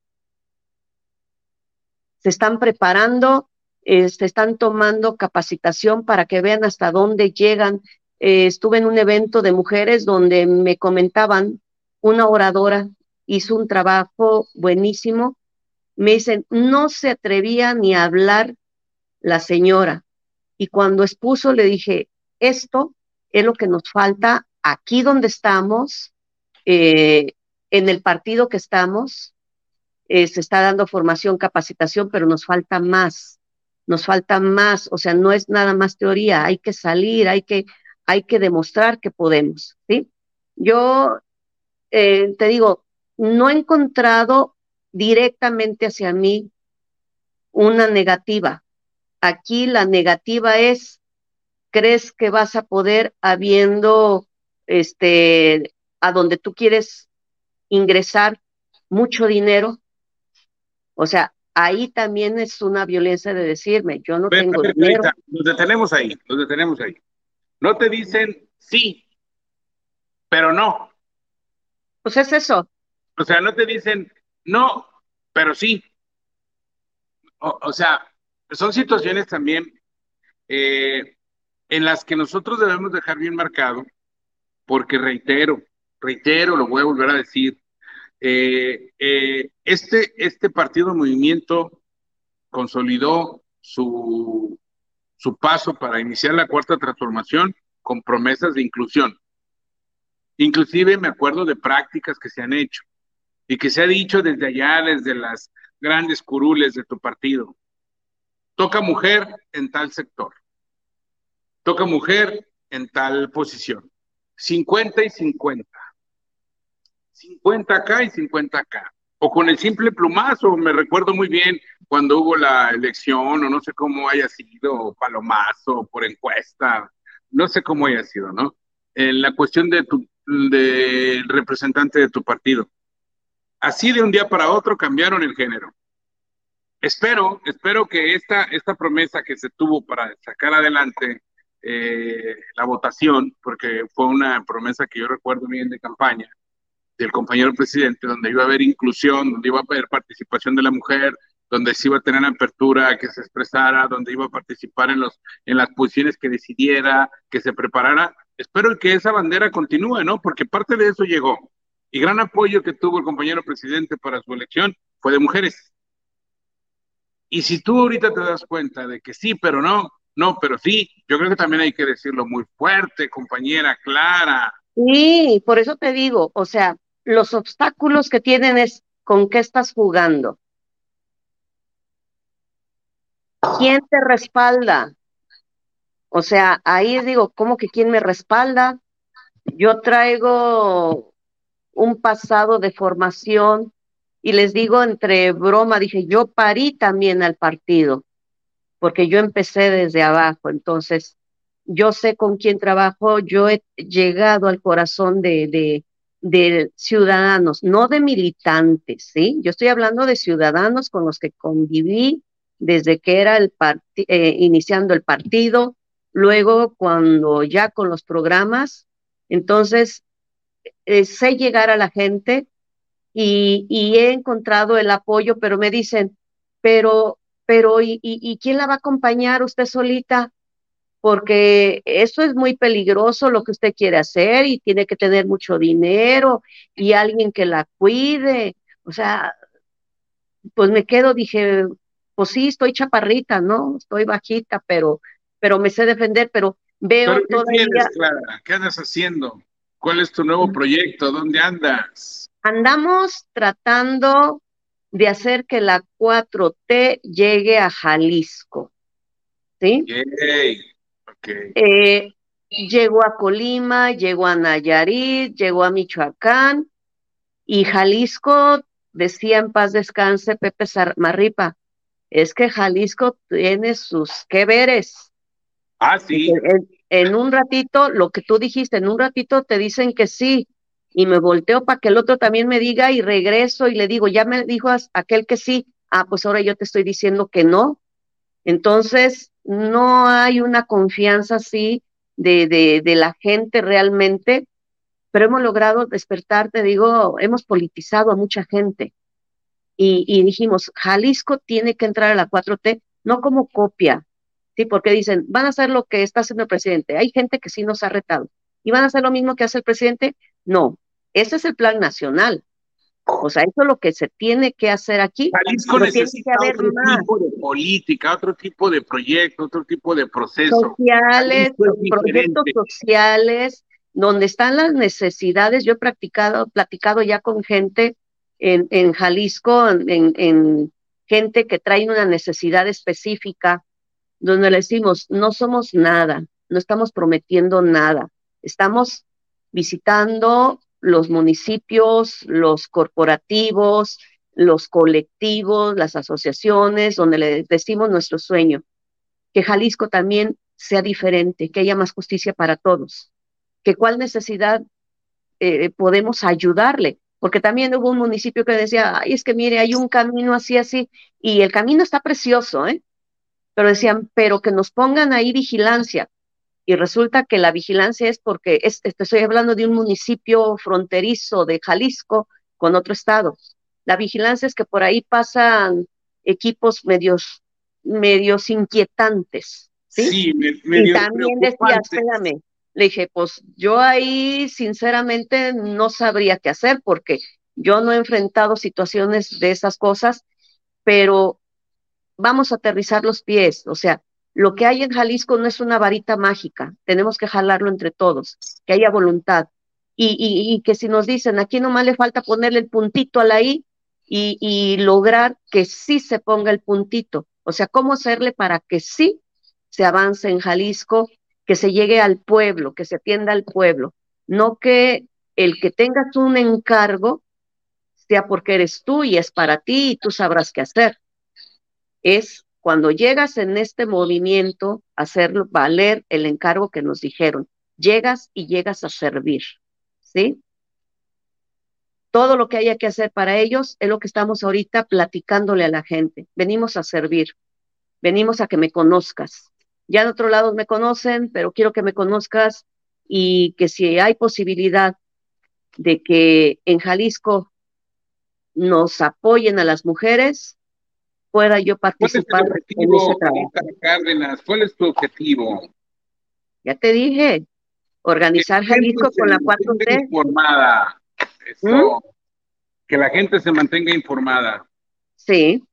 Se están preparando, eh, se están tomando capacitación para que vean hasta dónde llegan. Eh, estuve en un evento de mujeres donde me comentaban, una oradora hizo un trabajo buenísimo me dicen, no se atrevía ni a hablar la señora. Y cuando expuso, le dije, esto es lo que nos falta aquí donde estamos, eh, en el partido que estamos, se está dando formación, capacitación, pero nos falta más, nos falta más, o sea, no es nada más teoría, hay que salir, hay que, hay que demostrar que podemos, ¿sí? Yo eh, te digo, no he encontrado directamente hacia mí una negativa. Aquí la negativa es, ¿crees que vas a poder habiendo, este, a donde tú quieres ingresar mucho dinero? O sea, ahí también es una violencia de decirme, yo no tengo dinero. Nos detenemos ahí, nos detenemos ahí. No te dicen sí, pero no. Pues es eso. O sea, no te dicen, no, pero sí. O, sea, son situaciones también eh, en las que nosotros debemos dejar bien marcado, porque reitero, reitero, lo voy a volver a decir, eh, eh, este, este partido movimiento consolidó su, su paso para iniciar la cuarta transformación con promesas de inclusión. Inclusive me acuerdo de prácticas que se han hecho y que se ha dicho desde allá, desde las grandes curules de tu partido. Toca mujer en tal sector. Toca mujer en tal posición. 50 y 50. 50 acá y 50 acá. O con el simple plumazo, me recuerdo muy bien cuando hubo la elección, o no sé cómo haya sido, palomazo, por encuesta, no sé cómo haya sido, ¿no? En la cuestión de tu, representante de tu partido. Así de un día para otro cambiaron el género. Espero, espero que esta, esta promesa que se tuvo para sacar adelante eh, la votación, porque fue una promesa que yo recuerdo bien de campaña del compañero presidente, donde iba a haber inclusión, donde iba a haber participación de la mujer, donde se iba a tener apertura que se expresara, donde iba a participar en, los, en las posiciones que decidiera, que se preparara. Espero que esa bandera continúe, ¿no? Porque parte de eso llegó y gran apoyo que tuvo el compañero presidente para su elección fue de mujeres. Y si tú ahorita te das cuenta de que sí, pero no, no, pero sí, yo creo que también hay que decirlo muy fuerte, compañera Clara, Sí, por eso te digo, o sea, los obstáculos que tienen es con qué estás jugando. ¿Quién te respalda? O sea, ahí digo, ¿cómo que quién me respalda? Yo traigo un pasado de formación y les digo entre broma, dije, yo parí también al partido, porque yo empecé desde abajo, entonces yo sé con quién trabajo, yo he llegado al corazón de, de, de ciudadanos, no de militantes, ¿sí? Yo estoy hablando de ciudadanos con los que conviví desde que era el eh, iniciando el partido, luego cuando ya con los programas, entonces eh, sé llegar a la gente y, y, he encontrado el apoyo, pero me dicen, pero, pero, ¿y, y quién la va a acompañar usted solita? Porque eso es muy peligroso lo que usted quiere hacer y tiene que tener mucho dinero y alguien que la cuide. O sea, pues me quedo, dije, pues sí, estoy chaparrita, ¿no? Estoy bajita, pero, pero me sé defender, pero veo ¿Pero qué Tienes, Clara? ¿Qué andas haciendo? ¿Cuál es tu nuevo proyecto? ¿Dónde andas? Andamos tratando de hacer que la 4T llegue a Jalisco. ¿Sí? Eh, llegó a Colima, llegó a Nayarit, llegó a Michoacán y Jalisco, decía en paz descanse Pepe Marripa, es que Jalisco tiene sus que veres. Ah, sí. En, un ratito, lo que tú dijiste, en un ratito te dicen que sí, y me volteo para que el otro también me diga y regreso y le digo, ya me dijo aquel que sí, ah, pues ahora yo te estoy diciendo que no. Entonces, no hay una confianza así de, de, de la gente realmente, pero hemos logrado despertar, te digo, hemos politizado a mucha gente. Y, y, dijimos, Jalisco tiene que entrar a la 4T, no como copia, ¿sí? Porque dicen, van a hacer lo que está haciendo el presidente. Hay gente que sí nos ha retado. ¿Y van a hacer lo mismo que hace el presidente? No, ese es el plan nacional. O sea, eso es lo que se tiene que hacer aquí. Jalisco necesita otro tipo de política, otro tipo de proyecto, otro tipo de proceso. Sociales, proyectos sociales, donde están las necesidades. Yo he practicado, platicado ya con gente en, en Jalisco, en, en gente que trae una necesidad específica, donde le decimos, no somos nada, no estamos prometiendo nada, estamos visitando los municipios, los corporativos, los colectivos, las asociaciones, donde le decimos nuestro sueño, que Jalisco también sea diferente, que haya más justicia para todos, que cuál necesidad eh, podemos ayudarle, porque también hubo un municipio que decía, ay, es que mire, hay un camino así, así, y el camino está precioso, ¿eh? Pero decían, pero que nos pongan ahí vigilancia, y resulta que la vigilancia es porque estoy hablando de un municipio fronterizo de Jalisco con otro estado. La vigilancia es que por ahí pasan equipos medios, medios inquietantes. Sí, y también decía, espérame, le dije, pues yo ahí sinceramente no sabría qué hacer porque yo no he enfrentado situaciones de esas cosas, pero vamos a aterrizar los pies, o sea, lo que hay en Jalisco no es una varita mágica, tenemos que jalarlo entre todos, que haya voluntad. Y, que si nos dicen, aquí nomás le falta ponerle el puntito a la I y, lograr que sí se ponga el puntito. O sea, ¿cómo hacerle para que sí se avance en Jalisco, que se llegue al pueblo, que se atienda al pueblo? No que el que tengas un encargo sea porque eres tú y es para ti y tú sabrás qué hacer. Es cuando llegas en este movimiento, hacerlo valer el encargo que nos dijeron. Llegas y llegas a servir, ¿sí? Todo lo que haya que hacer para ellos es lo que estamos ahorita platicándole a la gente. Venimos a servir, venimos a que me conozcas. Ya en otro lado me conocen, pero quiero que me conozcas y que si hay posibilidad de que en Jalisco nos apoyen a las mujeres, pueda yo participar en ese trabajo. Cárdenas? ¿Cuál es tu objetivo? Ya te dije, organizar Jalisco con la 4T. Informada. ¿Mm? Que la gente se mantenga informada. Sí,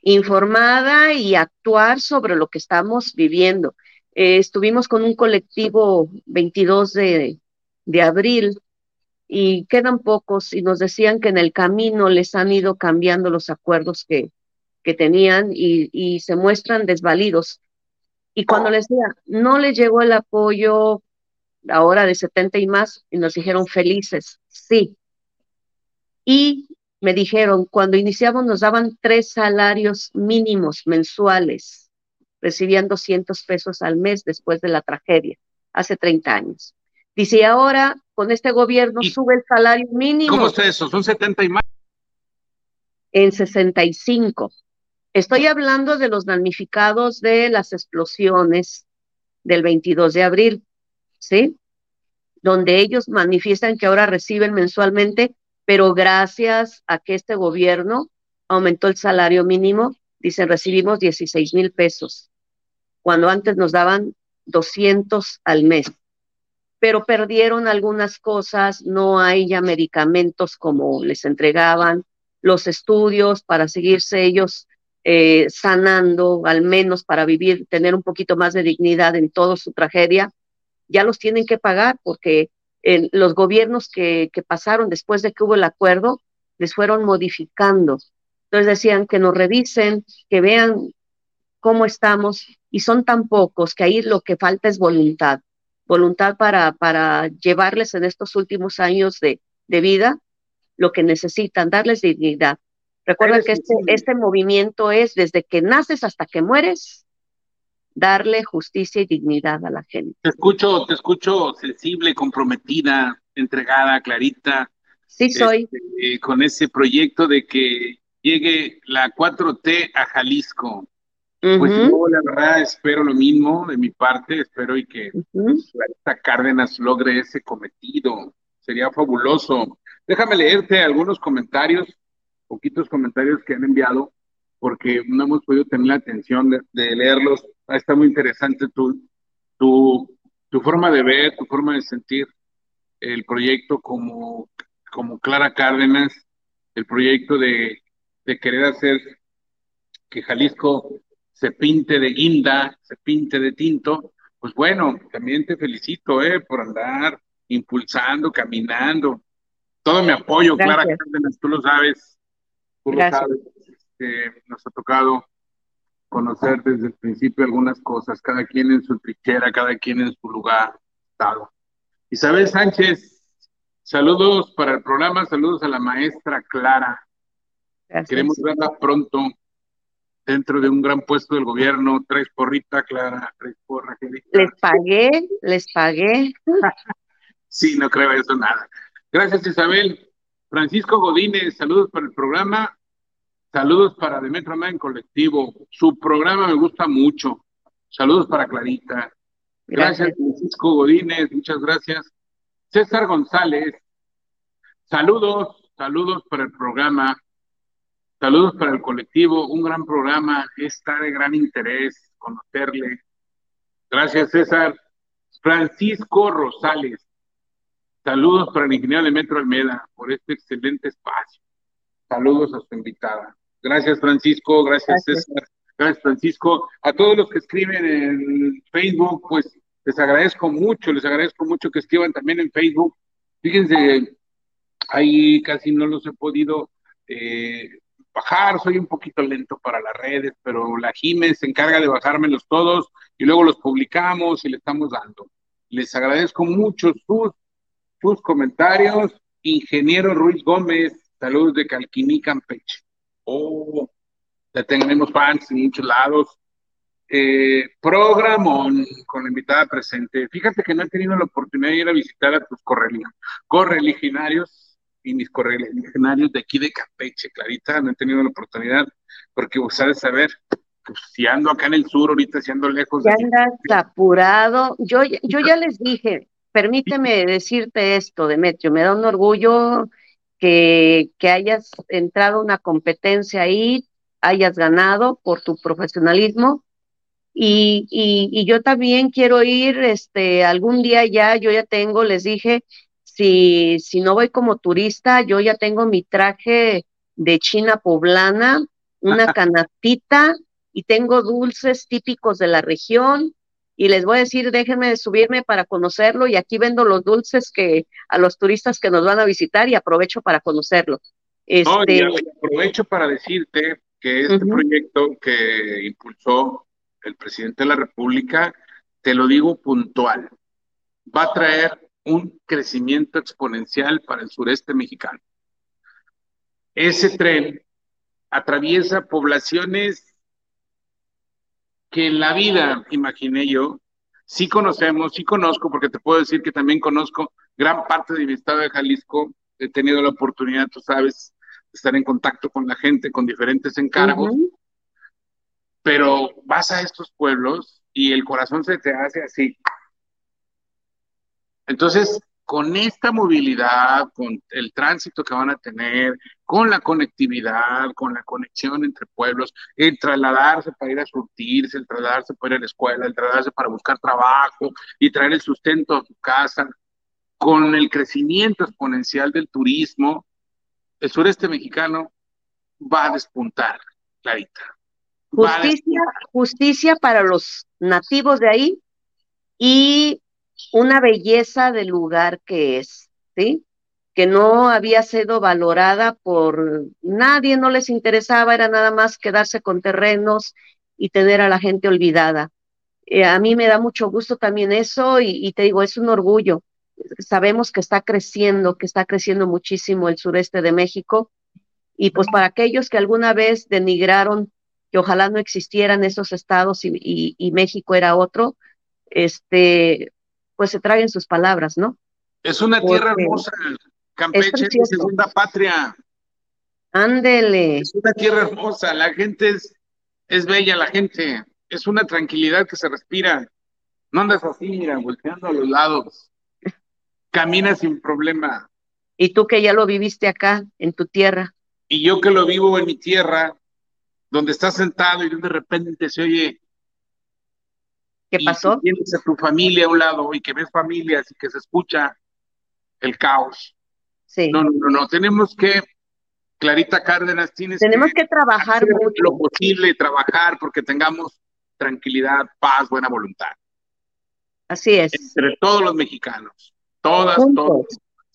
informada y actuar sobre lo que estamos viviendo. Eh, estuvimos con un colectivo 22 de, de abril y quedan pocos y nos decían que en el camino les han ido cambiando los acuerdos que, que tenían y, y se muestran desvalidos. Y cuando les decía, no les llegó el apoyo ahora de 70 y más, y nos dijeron felices, sí. Y me dijeron, cuando iniciamos nos daban tres salarios mínimos mensuales, recibían 200 pesos al mes después de la tragedia, hace 30 años. Dice, ahora con este gobierno sube el salario mínimo. ¿Cómo está eso? ¿Son 70 y más? En 65. Estoy hablando de los damnificados de las explosiones del 22 de abril, ¿sí? Donde ellos manifiestan que ahora reciben mensualmente, pero gracias a que este gobierno aumentó el salario mínimo, dicen recibimos 16 mil pesos, cuando antes nos daban 200 al mes pero perdieron algunas cosas, no hay ya medicamentos como les entregaban, los estudios para seguirse ellos eh, sanando, al menos para vivir, tener un poquito más de dignidad en toda su tragedia, ya los tienen que pagar porque los gobiernos que, que pasaron después de que hubo el acuerdo les fueron modificando. Entonces decían que nos revisen, que vean cómo estamos y son tan pocos que ahí lo que falta es voluntad voluntad para, para llevarles en estos últimos años de, de vida lo que necesitan, darles dignidad. Recuerda que este, este movimiento es desde que naces hasta que mueres, darle justicia y dignidad a la gente. Te escucho, te escucho sensible, comprometida, entregada, clarita. Sí, soy. Este, con ese proyecto de que llegue la 4T a Jalisco. Pues yo la verdad espero lo mismo de mi parte, espero y que esta Cárdenas logre ese cometido, sería fabuloso. Déjame leerte algunos comentarios, poquitos comentarios que han enviado, porque no hemos podido tener la atención de, leerlos. Ah, está muy interesante tu, tu, tu forma de ver, tu forma de sentir el proyecto como, como Clara Cárdenas, el proyecto de, de querer hacer que Jalisco se pinte de guinda, se pinte de tinto, pues bueno, también te felicito, ¿eh? Por andar impulsando, caminando. Todo mi apoyo, Clara Cárdenas, tú lo sabes, tú lo sabes. Este, nos ha tocado conocer desde el principio algunas cosas, cada quien en su trinchera, cada quien en su lugar. Isabel Sánchez, saludos para el programa, saludos a la maestra Clara. Queremos verla pronto dentro de un gran puesto del gobierno, tres porrita, Clara, tres porra. Les pagué, les pagué. sí, no creo eso nada. Gracias, Isabel. Francisco Godínez, saludos para el programa. Saludos para Demetrio en Colectivo. Su programa me gusta mucho. Saludos para Clarita. Gracias, Francisco Godínez. Muchas gracias. César González. Saludos, saludos para el programa. Saludos para el colectivo, un gran programa, está de gran interés conocerle. Gracias, César. Francisco Rosales, saludos para el ingeniero de Metro Almeda por este excelente espacio. Saludos a su invitada. Gracias, Francisco. Gracias, César. Gracias, Francisco. A todos los que escriben en Facebook, pues les agradezco mucho, les agradezco mucho que escriban también en Facebook. Fíjense, ahí casi no los he podido eh, bajar, soy un poquito lento para las redes, pero la Jiménez se encarga de bajármelos todos y luego los publicamos y le estamos dando. Les agradezco mucho sus, sus comentarios. Ingeniero Ruiz Gómez, saludos de Calquiní, Campeche. Oh, ya tenemos fans en muchos lados. Eh, programón con la invitada presente. Fíjate que no he tenido la oportunidad de ir a visitar a tus correligionarios y mis correligionarios de aquí de Campeche, Clarita, no he tenido la oportunidad, porque vos sabes saber, pues, si ando acá en el sur, ahorita si ando lejos. Ya andas apurado. Yo, yo ya les dije, permíteme decirte esto, Demetrio, me da un orgullo que, que hayas entrado a una competencia ahí, hayas ganado por tu profesionalismo. Y, y, y, yo también quiero ir, este, algún día ya, yo ya tengo, les dije, si, si no voy como turista, yo ya tengo mi traje de China poblana, una canastita y tengo dulces típicos de la región y les voy a decir, déjenme subirme para conocerlo y aquí vendo los dulces que a los turistas que nos van a visitar y aprovecho para conocerlo. Este... aprovecho para decirte que este proyecto que impulsó el presidente de la República, te lo digo puntual, va a traer un crecimiento exponencial para el sureste mexicano. Ese tren atraviesa poblaciones que en la vida, imaginé yo, sí conocemos, sí conozco, porque te puedo decir que también conozco gran parte de mi estado de Jalisco, he tenido la oportunidad, tú sabes, de estar en contacto con la gente, con diferentes encargos, pero vas a estos pueblos y el corazón se te hace así. Entonces, con esta movilidad, con el tránsito que van a tener, con la conectividad, con la conexión entre pueblos, el trasladarse para ir a surtirse, el trasladarse para ir a la escuela, el trasladarse para buscar trabajo y traer el sustento a su casa, con el crecimiento exponencial del turismo, el sureste mexicano va a despuntar, Clarita. Justicia, justicia para los nativos de ahí y una belleza del lugar que es, ¿sí? Que no había sido valorada por nadie, no les interesaba, era nada más quedarse con terrenos y tener a la gente olvidada. Eh, a mí me da mucho gusto también eso y, y te digo, es un orgullo. Sabemos que está creciendo, que está creciendo muchísimo el sureste de México y pues para aquellos que alguna vez denigraron que ojalá no existieran esos estados y, y México era otro, este, pues se traguen sus palabras, ¿no? Es una tierra hermosa, Campeche es, segunda patria. Ándele. Es una tierra hermosa, la gente es, es bella, la gente, es una tranquilidad que se respira. No andas así, mira, volteando a los lados. Camina sin problema. Y tú que ya lo viviste acá, en tu tierra. Y yo que lo vivo en mi tierra, donde estás sentado y de repente se oye ¿Qué pasó? Y tienes a tu familia a un lado y que ves familias y que se escucha el caos. Sí. No, no, no, no. Tenemos que, Clarita Cárdenas, tienes Tenemos que, trabajar mucho. lo posible, trabajar porque tengamos tranquilidad, paz, buena voluntad. Así es. Entre todos los mexicanos. Todas, juntos, todos.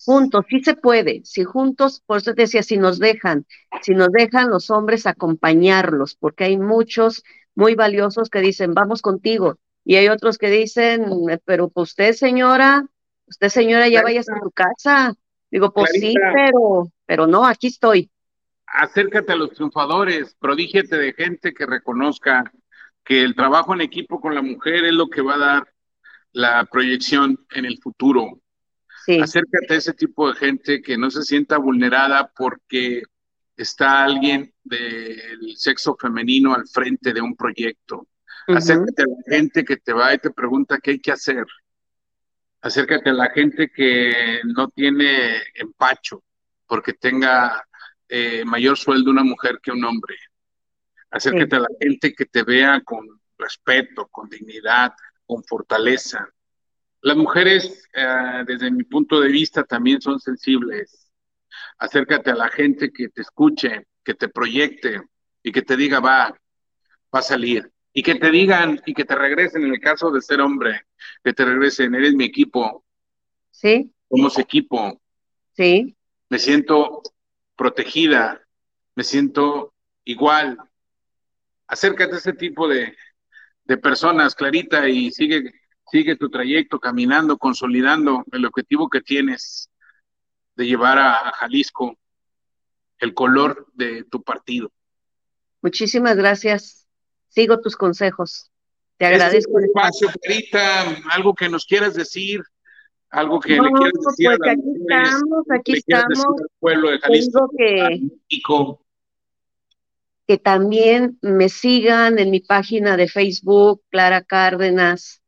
Juntos, sí se puede. Si juntos, por eso decía, si nos dejan, si nos dejan los hombres acompañarlos, porque hay muchos muy valiosos que dicen, vamos contigo, y hay otros que dicen, pero pues usted señora, usted señora ya vaya a su casa. Digo, pues sí, pero, pero no, aquí estoy. Acércate a los triunfadores, prodígete de gente que reconozca que el trabajo en equipo con la mujer es lo que va a dar la proyección en el futuro. Sí. Acércate a ese tipo de gente que no se sienta vulnerada porque está alguien del sexo femenino al frente de un proyecto. Acércate a la gente que te va y te pregunta qué hay que hacer. Acércate a la gente que no tiene empacho porque tenga eh, mayor sueldo una mujer que un hombre. Acércate a la gente que te vea con respeto, con dignidad, con fortaleza. Las mujeres, eh, desde mi punto de vista, también son sensibles. Acércate a la gente que te escuche, que te proyecte y que te diga, va, va a salir y que te digan y que te regresen en el caso de ser hombre, que te regresen, eres mi equipo. Sí. Somos equipo. Sí. Me siento protegida, me siento igual. Acércate a ese tipo de, de personas, Clarita, y sigue, sigue tu trayecto caminando, consolidando el objetivo que tienes de llevar a, a Jalisco el color de tu partido. Muchísimas gracias sigo tus consejos. Te agradezco. Este espacio, Clarita, algo que nos quieras decir, algo que le quieras decir pues a aquí estamos, aquí estamos. pueblo de Jalisco, que, que también me sigan en mi página de Facebook, Clara Cárdenas,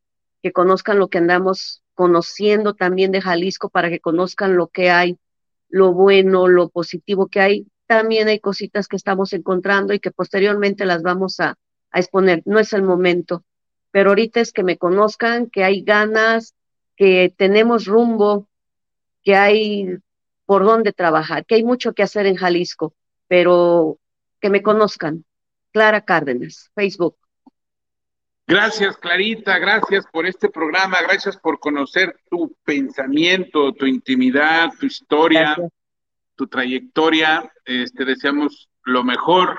que conozcan lo que andamos conociendo también de Jalisco para que conozcan lo que hay, lo bueno, lo positivo que hay. También hay cositas que estamos encontrando y que posteriormente las vamos a, a exponer, no es el momento, pero ahorita es que me conozcan, que hay ganas, que tenemos rumbo, que hay por dónde trabajar, que hay mucho que hacer en Jalisco, pero que me conozcan. Clara Cárdenas, Facebook. Gracias, Clarita, gracias por este programa, gracias por conocer tu pensamiento, tu intimidad, tu historia, tu trayectoria. Este, deseamos lo mejor,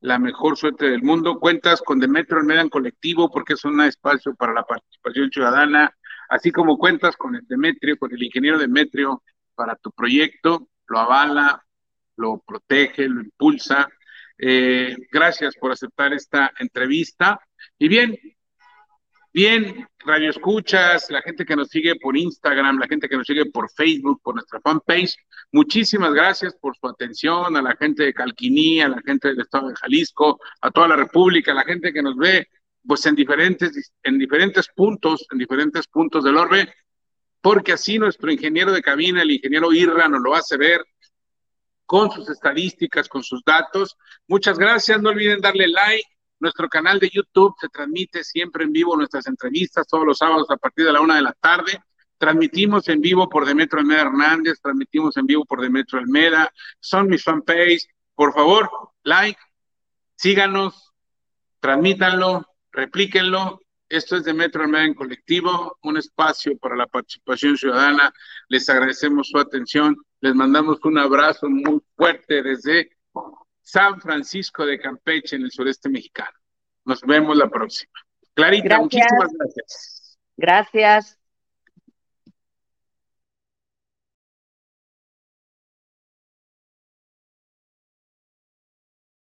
la mejor suerte del mundo. Cuentas con Demetrio Almeda en colectivo porque es un espacio para la participación ciudadana, así como cuentas con el Demetrio, con el ingeniero Demetrio para tu proyecto, lo avala, lo protege, lo impulsa. Eh, gracias por aceptar esta entrevista. Y bien, bien, Radio Escuchas, la gente que nos sigue por Instagram, la gente que nos sigue por Facebook, por nuestra fanpage, muchísimas gracias por su atención, a la gente de Calquiní, a la gente del estado de Jalisco, a toda la República, a la gente que nos ve pues en diferentes, en diferentes puntos, en diferentes puntos del orbe, porque así nuestro ingeniero de cabina, el ingeniero Irra, nos lo hace ver con sus estadísticas, con sus datos. Muchas gracias, no olviden darle like. Nuestro canal de YouTube se transmite siempre en vivo nuestras entrevistas todos los sábados a partir de la una de la tarde. Transmitimos en vivo por Demetrio Almeda Hernández, transmitimos en vivo por Demetrio Almeda. Son mis fanpage. Por favor, like, síganos, transmítanlo, replíquenlo. Esto es Demetrio Almeda en colectivo, un espacio para la participación ciudadana. Les agradecemos su atención. Les mandamos un abrazo muy fuerte desde San Francisco de Campeche, en el sureste mexicano. Nos vemos la próxima. Clarita, muchísimas gracias. Gracias.